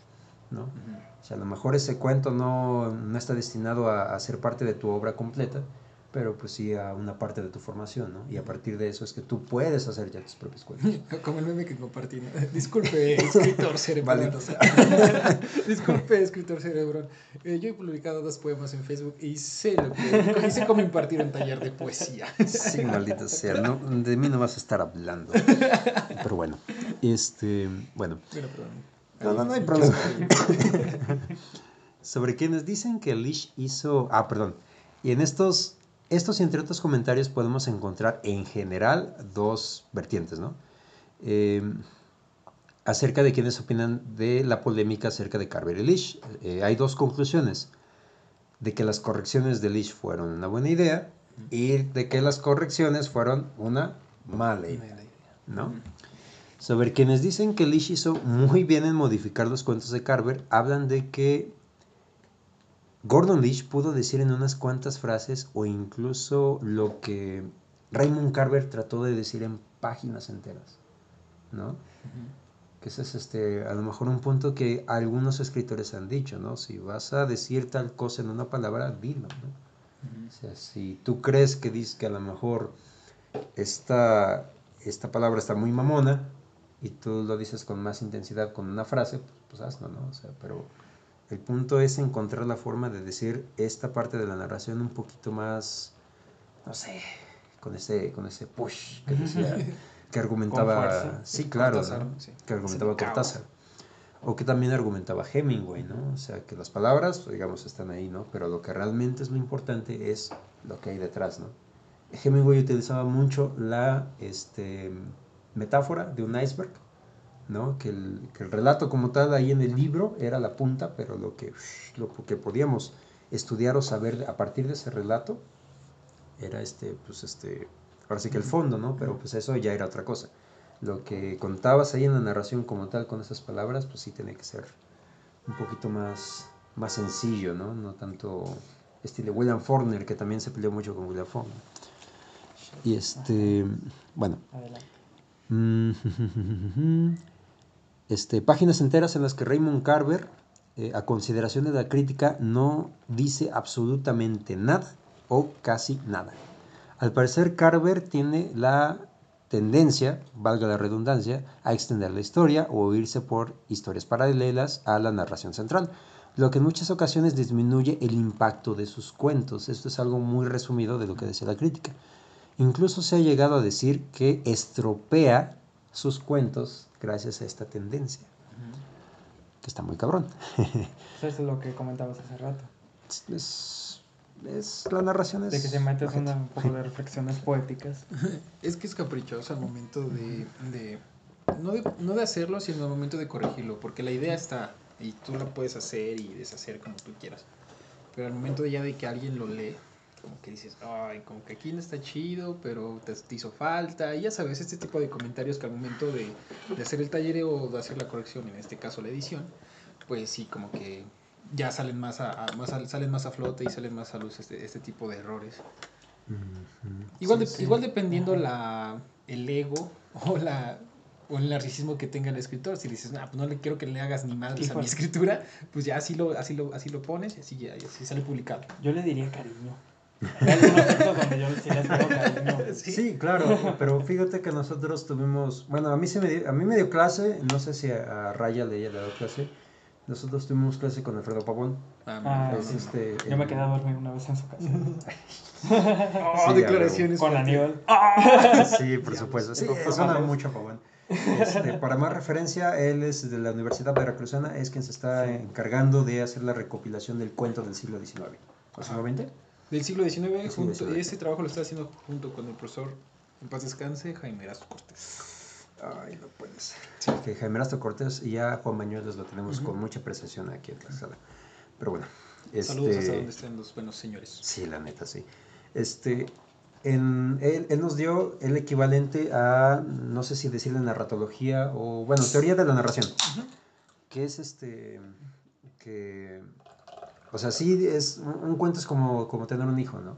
¿no? O sea, a lo mejor ese cuento no, no está destinado a, a ser parte de tu obra completa, pero pues sí a una parte de tu formación, ¿no? Y a partir de eso es que tú puedes hacer ya tus propios cuentos. Como el meme que compartí. ¿no? Disculpe, escritor sea, Disculpe, escritor cerebrón. Eh, yo he publicado dos poemas en Facebook y sé, lo que, y sé cómo impartir un taller de poesía. Sí, maldita sea, no, de mí no vas a estar hablando. Pero bueno, este, bueno, perdón. No, no, no hay problema. sobre quienes dicen que Lish hizo, ah, perdón, y en estos, estos y entre otros comentarios podemos encontrar en general dos vertientes, ¿no? Eh, acerca de quienes opinan de la polémica acerca de Carver y Lish. Eh, hay dos conclusiones, de que las correcciones de Lish fueron una buena idea y de que las correcciones fueron una mala idea, ¿no? Sobre quienes dicen que Lish hizo muy bien en modificar los cuentos de Carver, hablan de que Gordon Leach pudo decir en unas cuantas frases o incluso lo que Raymond Carver trató de decir en páginas enteras, ¿no? Que ese es este, a lo mejor un punto que algunos escritores han dicho, ¿no? Si vas a decir tal cosa en una palabra, dilo, ¿no? O sea, si tú crees que dices que a lo mejor esta, esta palabra está muy mamona y tú lo dices con más intensidad con una frase, pues, pues hazlo, ¿no? O sea, pero el punto es encontrar la forma de decir esta parte de la narración un poquito más, no sé, con ese, con ese push que decía, que argumentaba, sí, claro, Cortázar, ¿no? sí. que argumentaba Cortázar. O que también argumentaba Hemingway, ¿no? O sea, que las palabras, digamos, están ahí, ¿no? Pero lo que realmente es lo importante es lo que hay detrás, ¿no? Hemingway utilizaba mucho la este, metáfora de un iceberg, ¿no? Que el, que el relato como tal ahí en el libro era la punta, pero lo que, lo que podíamos estudiar o saber a partir de ese relato era este, pues este, ahora sí que el fondo, ¿no? Pero pues eso ya era otra cosa. Lo que contabas ahí en la narración como tal con esas palabras, pues sí tiene que ser un poquito más, más sencillo, ¿no? No tanto estilo William Faulkner, que también se peleó mucho con William Faulkner. Y este, bueno, Adelante. Este, páginas enteras en las que Raymond Carver, eh, a consideración de la crítica, no dice absolutamente nada o casi nada. Al parecer, Carver tiene la tendencia, valga la redundancia, a extender la historia o irse por historias paralelas a la narración central, lo que en muchas ocasiones disminuye el impacto de sus cuentos. Esto es algo muy resumido de lo que decía la crítica. Incluso se ha llegado a decir que estropea sus cuentos gracias a esta tendencia, que está muy cabrón. Eso es lo que comentabas hace rato. Es, es- la narración es... De que se ojete. una- un poco de reflexiones poéticas. Es que es caprichoso al momento de, de- no de, no de hacerlo, sino al momento de corregirlo, porque la idea está y tú la puedes hacer y deshacer como tú quieras. Pero al momento ya de que alguien lo lee, como que dices, ay, como que aquí no está chido, pero te, te hizo falta. Y ya sabes, este tipo de comentarios que al momento de, de hacer el taller o de hacer la corrección, en este caso la edición, pues sí, como que ya salen más a, a- más a- salen más a flote y salen más a luz este, este tipo de errores. Igual, Sí, de- sí. igual dependiendo la, el ego o, la, o el narcisismo que tenga el escritor. Si le dices, nah, pues no le quiero que le hagas ni madres a mi escritura, pues ya así lo, así lo, así lo pones y así, ya, y así sale publicado. Yo le diría cariño. Sí. Sí. claro, pero fíjate que nosotros tuvimos, bueno, a mí, se me dio, a mí me dio clase, no sé si a, a Raya le haya dado clase, nosotros tuvimos clase con Alfredo Pavón. Ah, es este, Yo me el- quedé a dormir una vez en su casa. Oh, Sí, declaraciones. Con. Aníbal. Sí, por supuesto. Sí, Con es una Pavón. mucho Pavón. Este, para más referencia, él es de la Universidad Veracruzana, es quien se está encargando de hacer la recopilación del cuento del siglo XIX. ¿O siglo XX? Del siglo XIX, junto, ese trabajo lo está haciendo junto con el profesor, en paz descanse, Jaime Erazo Cortés. Ay, no puede ser. Que Jaime Erasto Cortés y ya Juan Bañuelos lo tenemos con mucha apreciación aquí en Tlaxcala. Pero bueno. Saludos este, hasta donde estén los buenos señores. Sí, la neta, sí. Este, en, él, él nos dio el equivalente a, no sé si decirle narratología o, bueno, teoría de la narración. Que es este, que, o sea, sí, es, un, un cuento es como, como tener un hijo, ¿no?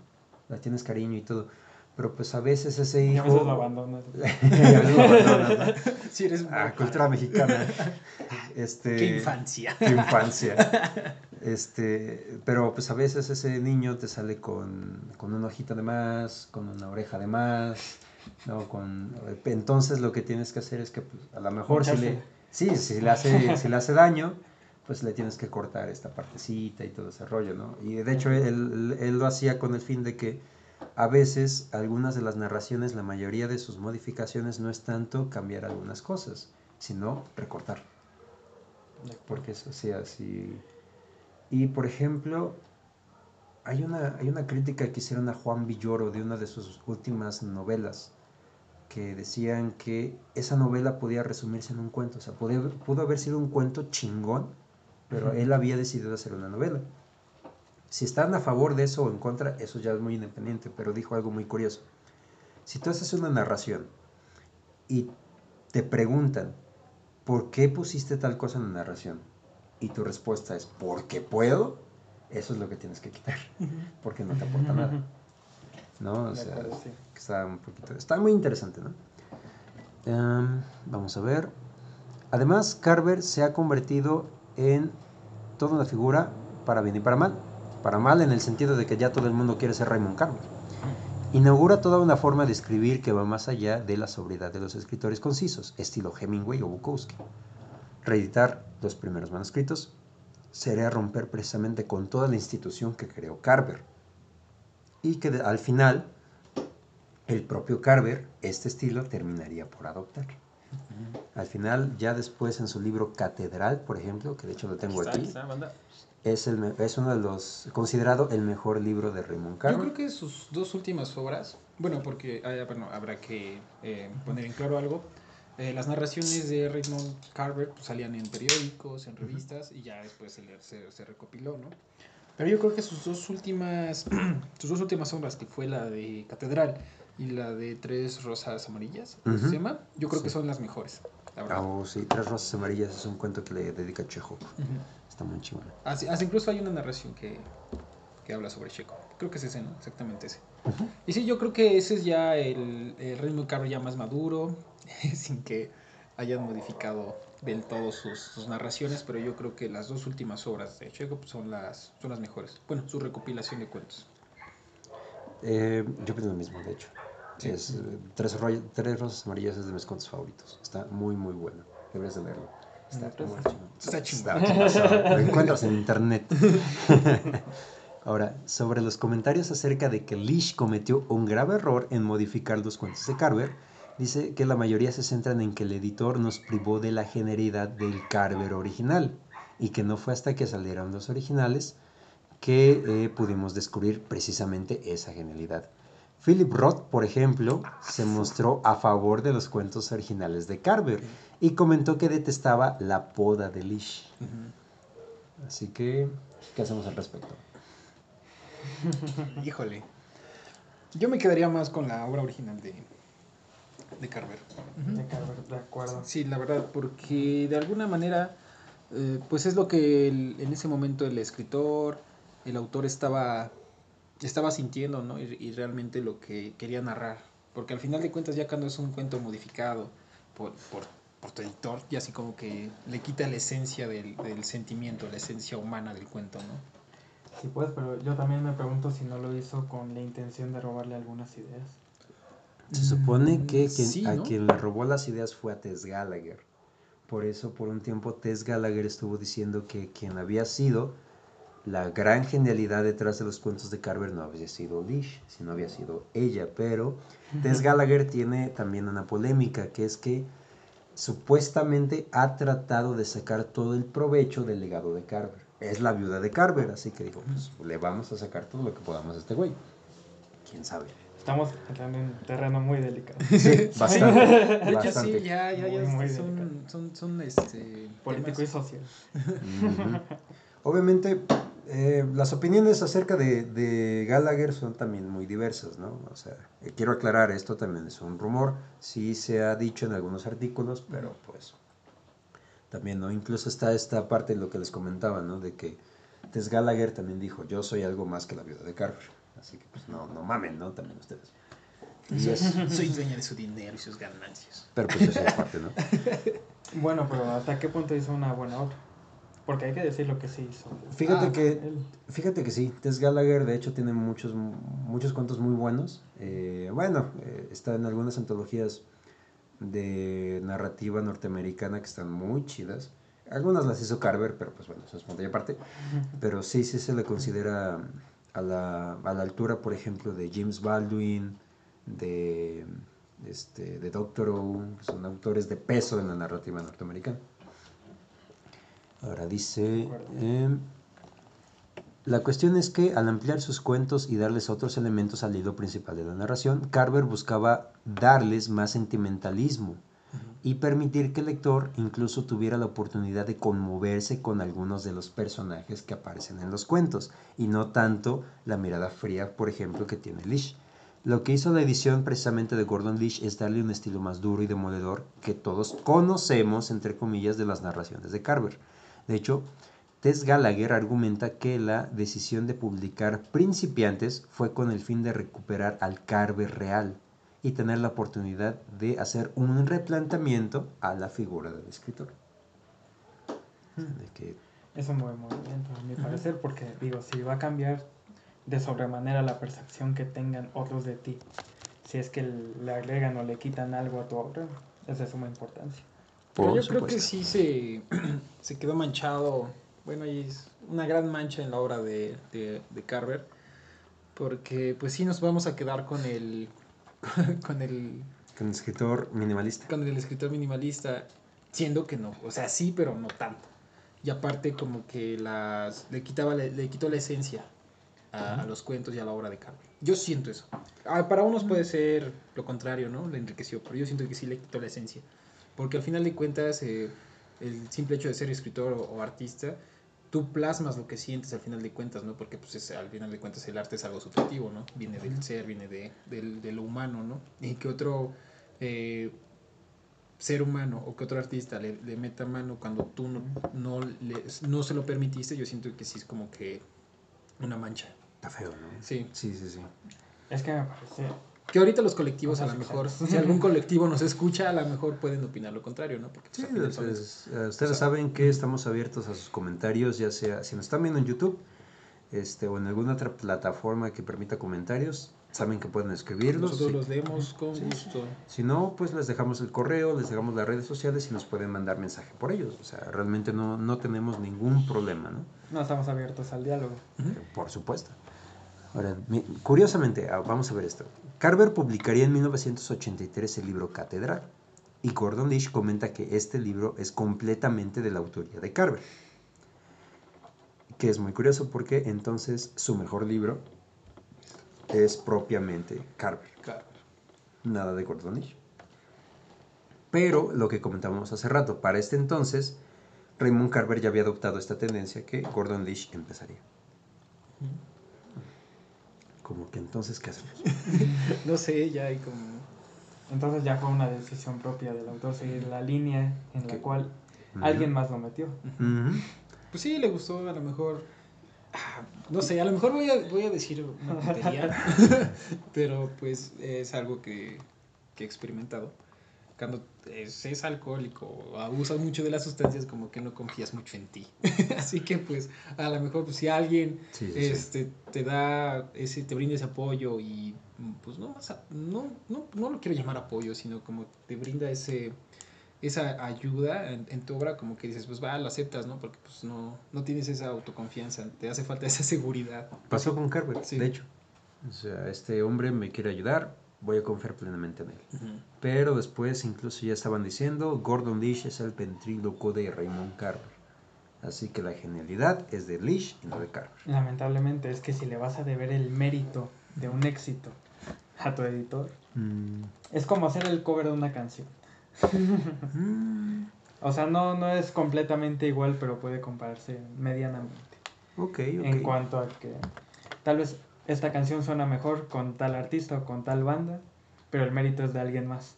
Le tienes cariño y todo. Pero pues a veces ese Y hijo... a veces lo abandonas. A veces lo abandonas, ¿no? Si eres Ah, muy cultura mexicana. Este, Qué infancia. Qué infancia. Este, pero pues a veces ese niño te sale con, con una hojita de más, con una oreja de más, ¿no? Con, entonces lo que tienes que hacer es que pues, a lo mejor si le, sí, si le hace, si le hace daño, pues le tienes que cortar esta partecita y todo ese rollo, ¿no? Y de hecho él, él- lo hacía con el fin de que a veces algunas de las narraciones, la mayoría de sus modificaciones no es tanto cambiar algunas cosas, sino recortar. Porque eso sí, así. Y por ejemplo, hay una, hay una crítica que hicieron a Juan Villoro de una de sus últimas novelas, que decían que esa novela podía resumirse en un cuento. O sea, podía- pudo haber sido un cuento chingón, pero él había decidido hacer una novela. Si están a favor de eso o en contra, eso ya es muy independiente, pero dijo algo muy curioso. Si tú haces una narración y te preguntan, ¿por qué pusiste tal cosa en la narración? Y tu respuesta es, porque puedo, Eso es lo que tienes que quitar, porque no te aporta nada. ¿No? O sea, está un poquito... Está muy interesante, ¿no? Em, vamos a ver. Además, Carver se ha convertido en toda una figura para bien y para mal. Para mal en el sentido de que ya todo el mundo quiere ser Raymond Carver. Inaugura toda una forma de escribir que va más allá de la sobriedad de los escritores concisos, estilo Hemingway o Bukowski. Reeditar los primeros manuscritos sería romper precisamente con toda la institución que creó Carver. Y que al final el propio Carver este estilo terminaría por adoptar. Al final, ya después en su libro Catedral, por ejemplo, que de hecho lo tengo Aquí está, aquí, aquí está, banda. es, el, es uno de los, considerado el mejor libro de Raymond Carver. Yo creo que sus dos últimas obras, bueno, porque ah, bueno, habrá que eh, poner en claro algo. eh, las narraciones de Raymond Carver pues, salían en periódicos, en revistas y ya después se, se, se recopiló, ¿no? Pero yo creo que sus dos últimas, sus dos últimas obras, que fue la de Catedral y la de Tres Rosas Amarillas, ¿cómo Ujú. se llama? Yo creo que son las mejores, la verdad. Ah, oh, sí, Tres Rosas Amarillas es un cuento que le dedica Chekhov. Ujú. Está muy chingón. Así, hasta incluso hay una narración que, que habla sobre Checo. Creo que es ese, ¿no? Exactamente ese. Y sí, yo creo que ese es ya el, el Raymond Carver ya más maduro, sin que hayan modificado del todo sus, sus narraciones, pero yo creo que las dos últimas obras de Checo pues, son las, son las mejores. Bueno, su recopilación de cuentos. Eh, yo pienso lo mismo, de hecho. Sí. Es, eh, Tres, Tres Rosas Amarillas es de mis cuentos favoritos. Está muy, muy bueno. Deberías de leerlo. Está Neta, muy. Está chingón. Lo encuentras en internet. Ahora, sobre los comentarios acerca de que Lish cometió un grave error en modificar los cuentos de Carver, dice que la mayoría se centran en que el editor nos privó de la genialidad del Carver original y que no fue hasta que salieron los originales que eh, pudimos descubrir precisamente esa genialidad. Philip Roth, por ejemplo, se mostró a favor de los cuentos originales de Carver y comentó que detestaba la poda de Lish. Así que, ¿qué hacemos al respecto? Híjole. Yo me quedaría más con la obra original de, de Carver. De Carver, de acuerdo. Sí, la verdad, porque de alguna manera, eh, pues es lo que el- en ese momento el escritor, el autor estaba, estaba sintiendo, ¿no? Y, y realmente lo que quería narrar. Porque al final de cuentas, ya cuando es un cuento modificado por, por, por tu editor, ya así como que le quita la esencia del, del sentimiento, la esencia humana del cuento, ¿no? Sí, pues, pero yo también me pregunto si no lo hizo con la intención de robarle algunas ideas. Se supone que Mm, quien- sí, a quien le robó las ideas fue a Tess Gallagher. Por eso, por un tiempo, Tess Gallagher estuvo diciendo que quien había sido la gran genialidad detrás de los cuentos de Carver no había sido Lish, sino había sido ella. Pero Tess Gallagher tiene también una polémica, que es que supuestamente ha tratado de sacar todo el provecho del legado de Carver. Es la viuda de Carver, así que dijo, pues le vamos a sacar todo lo que podamos a este güey. ¿Quién sabe? Estamos en un terreno muy delicado. Sí, bastante. De hecho, bastante. sí, ya, ya, ya Muy, muy son, son, son, este, Político y social. Obviamente, eh, las opiniones acerca de, de Gallagher son también muy diversas, ¿no? O sea, eh, quiero aclarar, esto también es un rumor, sí se ha dicho en algunos artículos, pero pues también, ¿no? Incluso está esta parte de lo que les comentaba, ¿no? De que Tess Gallagher también dijo, yo soy algo más que la viuda de Carver. Así que pues no, no mamen, ¿no? También ustedes. Y es- Soy dueña de su dinero y sus ganancias. pero pues eso es parte, ¿no? Bueno, pero ¿hasta qué punto hizo una buena obra? Porque hay que decir lo que sí hizo. Fíjate Ah, que Él. Fíjate que sí, Tess Gallagher de hecho tiene muchos, muchos cuentos muy buenos. Eh, bueno, eh, está en algunas antologías de narrativa norteamericana que están muy chidas. Algunas las hizo Carver, pero pues bueno, eso es punto y aparte. Pero sí, sí se le considera a la, a la altura, por ejemplo, de James Baldwin, de, este, de Doctor Who, que son autores de peso en la narrativa norteamericana. Ahora dice... em, la cuestión es que al ampliar sus cuentos y darles otros elementos al hilo principal de la narración, Carver buscaba darles más sentimentalismo y permitir que el lector incluso tuviera la oportunidad de conmoverse con algunos de los personajes que aparecen en los cuentos y no tanto la mirada fría, por ejemplo, que tiene Lish. Lo que hizo la edición precisamente de Gordon Lish es darle un estilo más duro y demoledor que todos conocemos, entre comillas, de las narraciones de Carver. De hecho, Tess Gallagher argumenta que la decisión de publicar Principiantes fue con el fin de recuperar al Carver real y tener la oportunidad de hacer un replanteamiento a la figura del escritor. De que Es un buen movimiento, a mi parecer, porque digo, si va a cambiar de sobremanera la percepción que tengan otros de ti, si es que le agregan o le quitan algo a tu obra, es de suma importancia. Pero yo creo que sí se, se quedó manchado. Bueno, y es una gran mancha en la obra de, de, de Carver. Porque pues sí nos vamos a quedar con el. con el. con el escritor minimalista. con el escritor minimalista. Siendo que no. O sea, sí, pero no tanto. Y aparte como que las. le quitaba le, le quitó la esencia a, a los cuentos y a la obra de Carver. Yo siento eso. Ah, para unos puede ser lo contrario, ¿no? Le enriqueció, pero yo siento que sí le quitó la esencia. Porque al final de cuentas, eh, el simple hecho de ser escritor o, o artista, tú plasmas lo que sientes al final de cuentas, ¿no? Porque pues es- al final de cuentas el arte es algo subjetivo, ¿no? Viene del ser, viene de, del- de lo humano, ¿no? Y que otro eh, ser humano o que otro artista le, le meta mano cuando tú no, no, le- no se lo permitiste, yo siento que sí es como que una mancha. Está feo, ¿no? Sí. Sí, sí, sí. Es que me parece... Que ahorita los colectivos a lo mejor, si algún colectivo nos escucha, a lo mejor pueden opinar lo contrario, ¿no? Porque pues, Sí, son- ustedes, ustedes o sea- saben que estamos abiertos a sus comentarios, ya sea si nos están viendo en YouTube este, o en alguna otra plataforma que permita comentarios, saben que pueden escribirlos. nosotros sí. los leemos con Sí. gusto. Si no, pues les dejamos el correo, les dejamos las redes sociales y nos pueden mandar mensaje por ellos. O sea, realmente no, no tenemos ningún problema, ¿no? No estamos abiertos al diálogo. Por supuesto. Ahora, curiosamente, ah, vamos a ver esto. Carver publicaría en 1983 el libro Catedral y Gordon Lish comenta que este libro es completamente de la autoría de Carver. Que es muy curioso porque entonces su mejor libro es propiamente Carver, Claro. nada de Gordon Lish. Pero lo que comentábamos hace rato, para este entonces, Raymond Carver ya había adoptado esta tendencia que Gordon Lish empezaría. Como que entonces, ¿qué hacemos? No sé, ya hay como... Entonces ya fue una decisión propia del autor seguir la línea en la cual alguien más lo metió. Pues sí, le gustó, a lo mejor... ah, No sé, a lo mejor voy a, voy a decir una tontería, pero pues es algo que, que he experimentado. Cuando es, es alcohólico o abusas mucho de las sustancias, como que no confías mucho en ti. Así que pues a lo mejor pues, si alguien Sí, sí, sí. este, te da ese, te brinda ese apoyo y pues no, más a- no, no, no lo quiero llamar apoyo, sino como te brinda ese, esa ayuda en, en tu obra, como que dices, pues va, lo aceptas, ¿no? Porque pues no, no tienes esa autoconfianza, te hace falta esa seguridad. Pasó con Carver, Sí. de hecho. O sea, este hombre me quiere ayudar, voy a confiar plenamente en él. Pero después incluso ya estaban diciendo, Gordon Lish es el ventríloco de Raymond Carver. Así que la genialidad es de Lish y no de Carver. Lamentablemente es que si le vas a deber el mérito de un éxito a tu editor, Mm. es como hacer el cover de una canción. Mm. O sea, no, no es completamente igual, pero puede compararse medianamente. Ok, ok. En cuanto a que tal vez esta canción suena mejor con tal artista o con tal banda, pero el mérito es de alguien más.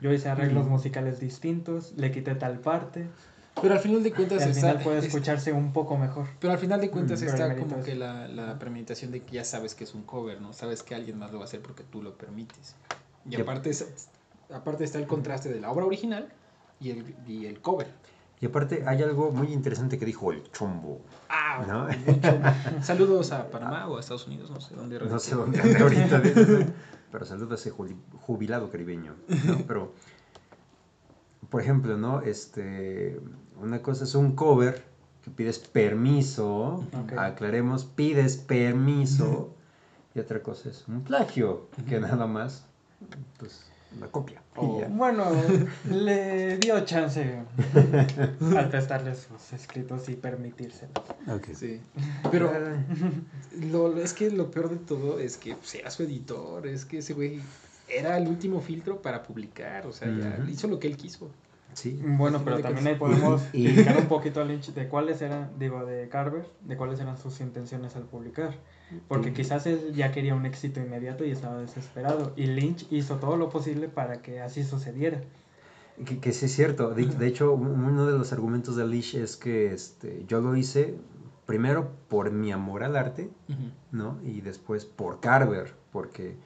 Yo hice arreglos musicales distintos, le quité tal parte, Pero al final de cuentas al está... final puede es- escucharse un poco mejor. Pero al final de cuentas Mm, está como es- que la, la premeditación de que ya sabes que es un cover, ¿no? Sabes que alguien más lo va a hacer porque tú lo permites. Y Yep. aparte, es- aparte está el contraste de la obra original y el, y el cover. Y aparte hay algo muy interesante que dijo el chombo. Ah. Saludos a Panamá o a Estados Unidos, no sé dónde. No sé dónde anda ahorita. Pero saluda a ese jubilado caribeño. ¿no? Pero, por ejemplo, ¿no? Este, una cosa es un cover que pides permiso. Aclaremos, pides permiso. Y otra cosa es un plagio, que nada más, pues, la copia. Bueno, le dio chance al prestarle sus escritos y permitírselo. Ok. Sí. Pero lo, es que lo peor de todo es que pues, era su editor, es que ese güey era el último filtro para publicar, o sea, ya hizo lo que él quiso. Sí. Bueno, pero también podemos Y- explicar un poquito a Lynch de cuáles eran, digo, de Carver, de cuáles eran sus intenciones al publicar. Porque quizás él ya quería un éxito inmediato y estaba desesperado. Y Lynch hizo todo lo posible para que así sucediera. Que, que sí es cierto. De, de hecho, un- uno de los argumentos de Leash es que este, yo lo hice primero por mi amor al arte. ¿no? Y después por Carver, porque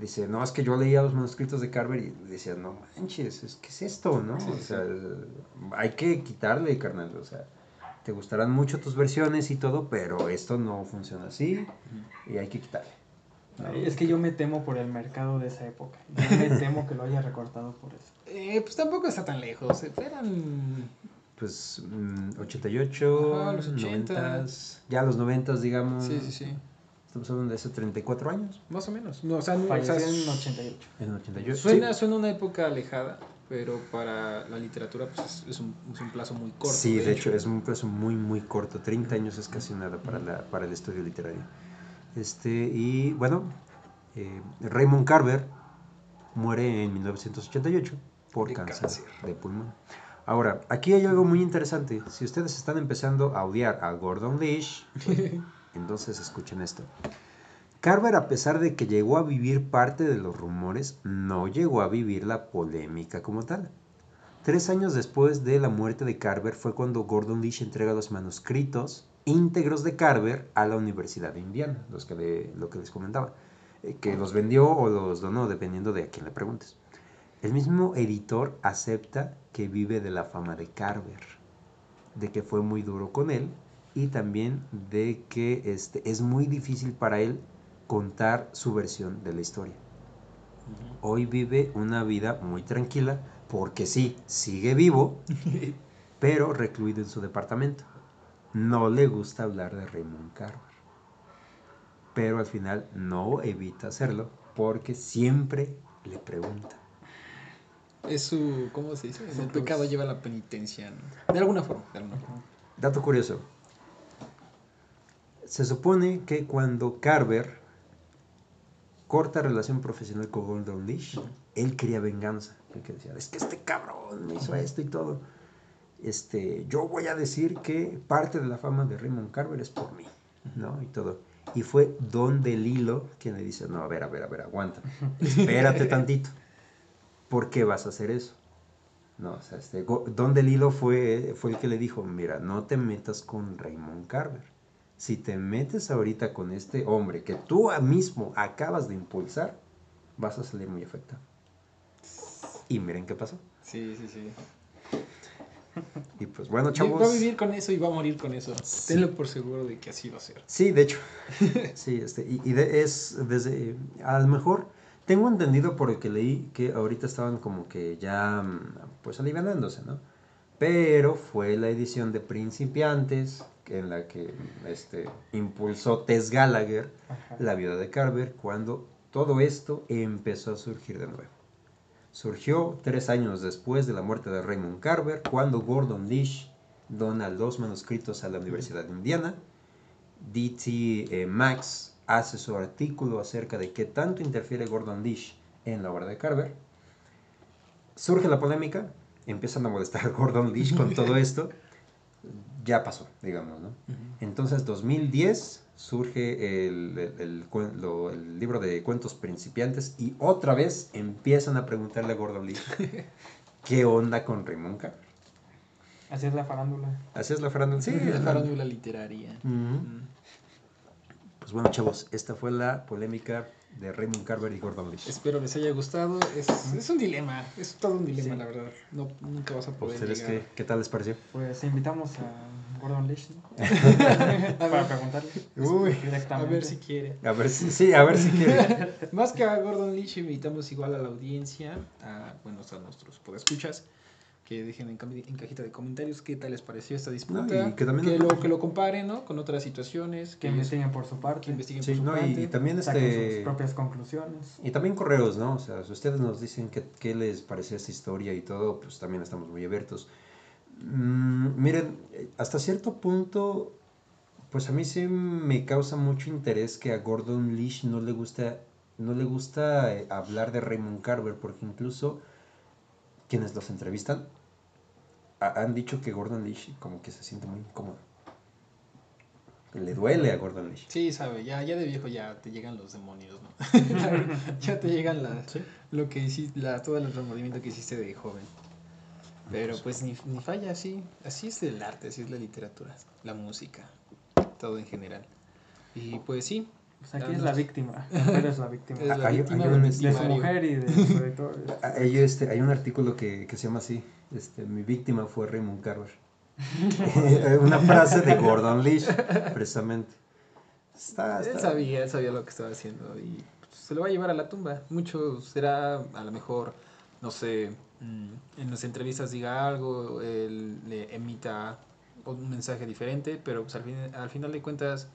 dice, no, es que yo leía los manuscritos de Carver y decía, no manches, es, ¿qué es esto, no? Sí, o sí. sea, hay que quitarle, carnal, o sea, te gustarán mucho tus versiones y todo, pero esto no funciona así y hay que quitarle. ¿no? Es que yo me temo por el mercado de esa época. Yo me temo que lo haya recortado por eso. Eh, pues tampoco está tan lejos. eh, Eran. Pues mm, 88, Ajá, los 80. 90s, ya los 90, digamos. Sí, sí, sí. Estamos hablando de hace 34 años, Más o menos. No, o sea, no, o sea, en 88. en 88. Suena, sí. suena una época alejada, pero para la literatura pues, es, es un, es un plazo muy corto. Sí, de hecho, es un plazo muy, muy corto. 30 años es casi nada para, la, para el estudio literario. Este, y bueno, eh, Raymond Carver muere en 1988 por De cáncer, cáncer. de pulmón. Ahora, aquí hay algo muy interesante. Si ustedes están empezando a odiar a Gordon Leash, entonces escuchen esto. Carver, a pesar de que llegó a vivir parte de los rumores, no llegó a vivir la polémica como tal. Tres años después de la muerte de Carver fue cuando Gordon Leach entrega los manuscritos íntegros de Carver a la Universidad de Indiana, los que le- lo que les comentaba, eh, que los vendió o los donó, dependiendo de a quién le preguntes. El mismo editor acepta que vive de la fama de Carver, de que fue muy duro con él y también de que este, es muy difícil para él contar su versión de la historia. Hoy vive una vida muy tranquila porque sí, sigue vivo, pero recluido en su departamento. No le gusta hablar de Raymond Carver. Pero al final no evita hacerlo porque siempre le pregunta. Es su. ¿Cómo se dice? El pecado lleva la penitencia. ¿no? De alguna forma. De alguna forma. Dato curioso. Se supone que cuando Carver corta relación profesional con Gordon Leash, él quería venganza. Que decía, es que este cabrón me hizo esto y todo. Este, yo voy a decir que parte de la fama de Raymond Carver es por mí, ¿no? Y todo. Y fue Don DeLillo quien le dice, no, a ver, a ver, a ver, aguanta. Espérate tantito. ¿Por qué vas a hacer eso? No, o sea, este, Don DeLillo fue, fue el que le dijo, mira, no te metas con Raymond Carver. Si te metes ahorita con este hombre que tú mismo acabas de impulsar, vas a salir muy afectado. Y miren qué pasó. Sí, sí, sí. Y pues bueno, Va chavos. a vivir con eso y va a morir con eso. Sí. Tenlo por seguro de que así va a ser. Sí, de hecho. Sí, este, y, y de- es desde, a lo mejor, tengo entendido por el que leí que ahorita estaban como que ya, mm, pues alivianándose, ¿no? Pero fue la edición de Principiantes, en la que este, impulsó Tess Gallagher, Ajá. la viuda de Carver, cuando todo esto empezó a surgir de nuevo. Surgió tres años después de la muerte de Raymond Carver, cuando Gordon Leash dona los manuscritos a la Universidad de Indiana. D.T. eh, Max hace su artículo acerca de qué tanto interfiere Gordon Leash en la obra de Carver. Surge la polémica, empiezan a molestar a Gordon Leash con todo esto. Ya pasó, digamos, ¿no? Entonces, 2010 surge el, el- el cuen- lo- el libro de cuentos principiantes y otra vez empiezan a preguntarle a Gordon Lee qué onda con Raymond Carver. Así es la farándula. Así es la farándula. Sí, la la- farándula literaria. Pues bueno, chavos, esta fue la polémica de Raymond Carver y Gordon Lee. Espero les haya gustado. Es, es un dilema. Es todo un dilema, Sí. la verdad. No, nunca vas a poder ¿Ustedes llegar. qué, qué tal les pareció? Pues invitamos a Gordon Leash ¿no? A para preguntarle Uy, a ver si quiere. a ver si, sí, a ver si quieren. Más que a Gordon Leach, invitamos igual a la audiencia, a, bueno, a nuestros podescuchas, que dejen en, en cajita de comentarios qué tal les pareció esta disputa. No, y que también- lo, que lo comparen, ¿no? Con otras situaciones. Que Que, investiguen por su parte. que investiguen Sí, por su no, y, parte. y también este... sus propias conclusiones. Y también correos, ¿no? O sea, si ustedes nos dicen qué, qué les pareció esta historia y todo, pues también estamos muy abiertos. Mm, miren, hasta cierto punto, pues a mí sí me causa mucho interés que a Gordon Leash no le gusta, no le gusta eh, hablar de Raymond Carver, porque incluso quienes los entrevistan ha- han dicho que Gordon Leash como que se siente muy incómodo. Le duele a Gordon Leash. Sí, sabe, ya, ya de viejo ya te llegan los demonios, ¿no? ya te llegan las, lo que hiciste, la, todo el remordimiento que hiciste de joven. Pero pues ni, ni falla, así, así es el arte, así es la literatura, la música, todo en general. Y pues sí. Pues aquí es la víctima. Eres la víctima. Es la Hay- víctima hay un- de su mujer y de su editor. Hay, este, hay un artículo que, que se llama así, este, mi víctima fue Raymond Carver. Una frase de Gordon Leach, precisamente. Está, Él está- sabía, él sabía lo que estaba haciendo y pues, se lo va a llevar a la tumba. Mucho será, a lo mejor, no sé, mm, en las entrevistas diga algo, él le emita un mensaje diferente, pero pues al, fin- al final de cuentas,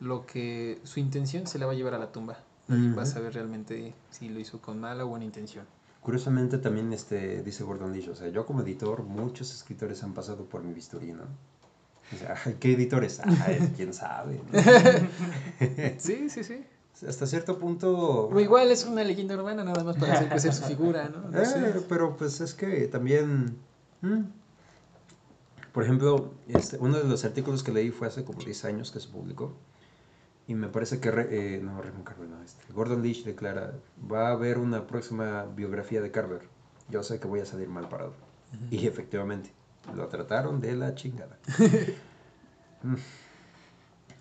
lo que su intención se la va a llevar a la tumba. Nadie va a saber realmente si lo hizo con mala o buena intención. Curiosamente también este, dice Gordon Leach, o sea, yo como editor, muchos escritores han pasado por mi bisturí, ¿no? O sea, ¿qué editores? Ay, quién sabe. ¿no? Sí, sí, sí. Hasta cierto punto... O igual es una leyenda urbana nada más para hacer crecer su figura, ¿no? No sé. Eh, pero pues es que también... Por ejemplo, este, uno de los artículos que leí fue hace como 10 años que se publicó. Y me parece que... Re- eh, no, Raymond Carver, no. Este, Gordon Leach declara, va a haber una próxima biografía de Carver. Yo sé que voy a salir mal parado. Y efectivamente, lo trataron de la chingada. Mm.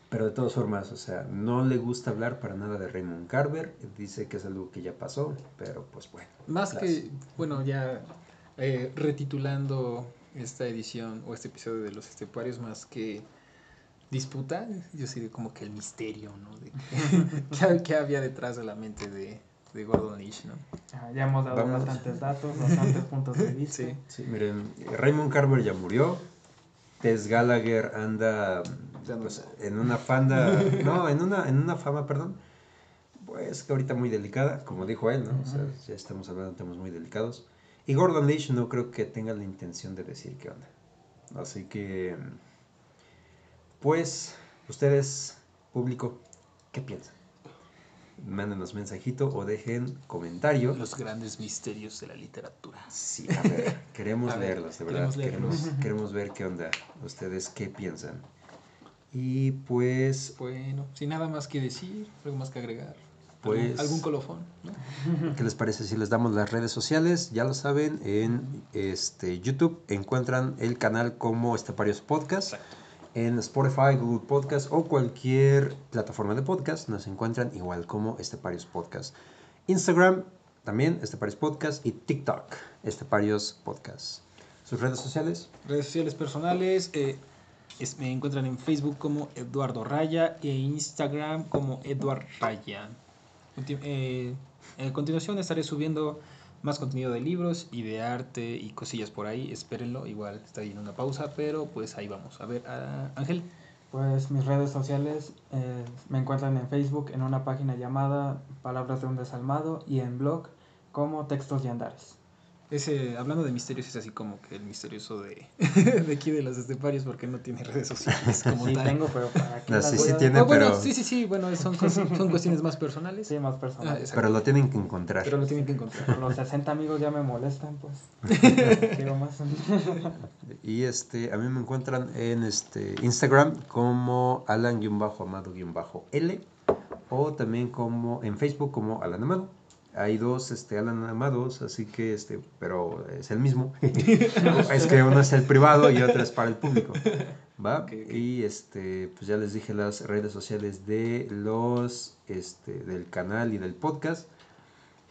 Pero de todas formas, o sea, no le gusta hablar para nada de Raymond Carver. Dice que es algo que ya pasó, pero pues bueno. Más que, bueno, ya eh, retitulando esta edición o este episodio de Los Esteparios, más que disputa, yo sí como que el misterio, ¿no? De ¿qué, qué había detrás de la mente de, de Gordon Leach, ¿no? Ah, ya hemos dado Vamos. bastantes datos, bastantes puntos de vista. Sí. Sí, miren, Raymond Carver ya murió. Tess Gallagher anda pues, en una fanda, no, en una, en una fama, perdón, pues que ahorita muy delicada, como dijo él, ¿no? O sea, ya estamos hablando de temas muy delicados. Y Gordon Leach no creo que tenga la intención de decir qué onda. Así que, pues, ustedes, público, ¿qué piensan? Mándenos mensajito o dejen comentario. Los grandes misterios de la literatura. Sí, a ver, queremos A leerlos, de verdad. queremos leerlos. Queremos, queremos ver qué onda, ustedes qué piensan. Y pues, Bueno, sin nada más que decir, algo más que agregar. Pues- ¿Algún, algún colofón, ¿no? ¿qué les parece si les damos las redes sociales? Ya lo saben, en este YouTube encuentran el canal como Esteparios Podcast. En Spotify, Google Podcast o cualquier plataforma de podcast nos encuentran igual como Esteparios Podcast. Instagram también Esteparios Podcast y TikTok Esteparios Podcast. ¿Sus redes sociales? Redes sociales personales, eh, me encuentran en Facebook como Eduardo Raya e Instagram como Eduard Raya. Eh, a continuación estaré subiendo más contenido de libros y de arte y cosillas por ahí, espérenlo, igual está ahí en una pausa, pero pues ahí vamos. A ver, ah, Ángel. Pues mis redes sociales eh, me encuentran en Facebook en una página llamada Palabras de un Desalmado y en blog como Textos y Andares. Ese, hablando de misterios, es así como que el misterioso de, de aquí de los esteparios, porque no tiene redes sociales como Sí tal. tengo, pero para qué No, sí, sí. Ah, bueno, sí, sí, sí, bueno, son, son cuestiones más personales. Sí, más Ah, personales. exacto. Pero lo tienen que encontrar. Pero lo tienen que encontrar. Los 60 amigos ya me molestan, pues. Digo más. Y este, a mí me encuentran en este Instagram como Alan-Amado-L o también como en Facebook como Alan Amado. Hay dos este, Alan Amados, así que este, pero es el mismo. es que uno es el privado y otro es para el público. ¿Va? Y este, pues ya les dije las redes sociales de los este, del canal y del podcast.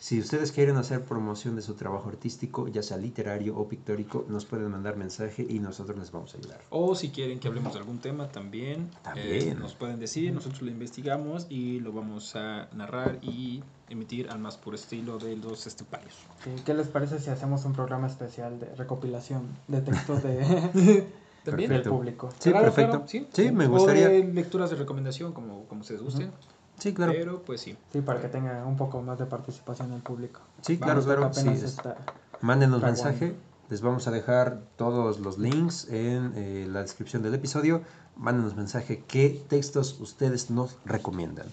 Si ustedes quieren hacer promoción de su trabajo artístico, ya sea literario o pictórico, nos pueden mandar mensaje y nosotros les vamos a ayudar. O si quieren que hablemos de algún tema también, También. eh, nos pueden decir, nosotros lo investigamos y lo vamos a narrar y emitir al más puro estilo de los esteparios. Sí, ¿Qué les parece si hacemos un programa especial de recopilación de textos de, También. del público? Sí, Claro, perfecto. claro, sí. Sí, me O gustaría. de lecturas de recomendación, como, como ustedes gusten. Sí, claro. Pero pues sí. Sí, para que tenga un poco más de participación el público. Sí, claro, claro. Sí, está- Mándenos Está mensaje. bueno. Les vamos a dejar todos los links en eh, la descripción del episodio. Mándenos mensaje qué textos ustedes nos recomiendan.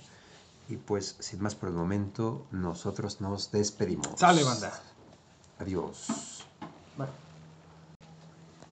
Y pues, sin más por el momento, nosotros nos despedimos. Sale, banda. Adiós.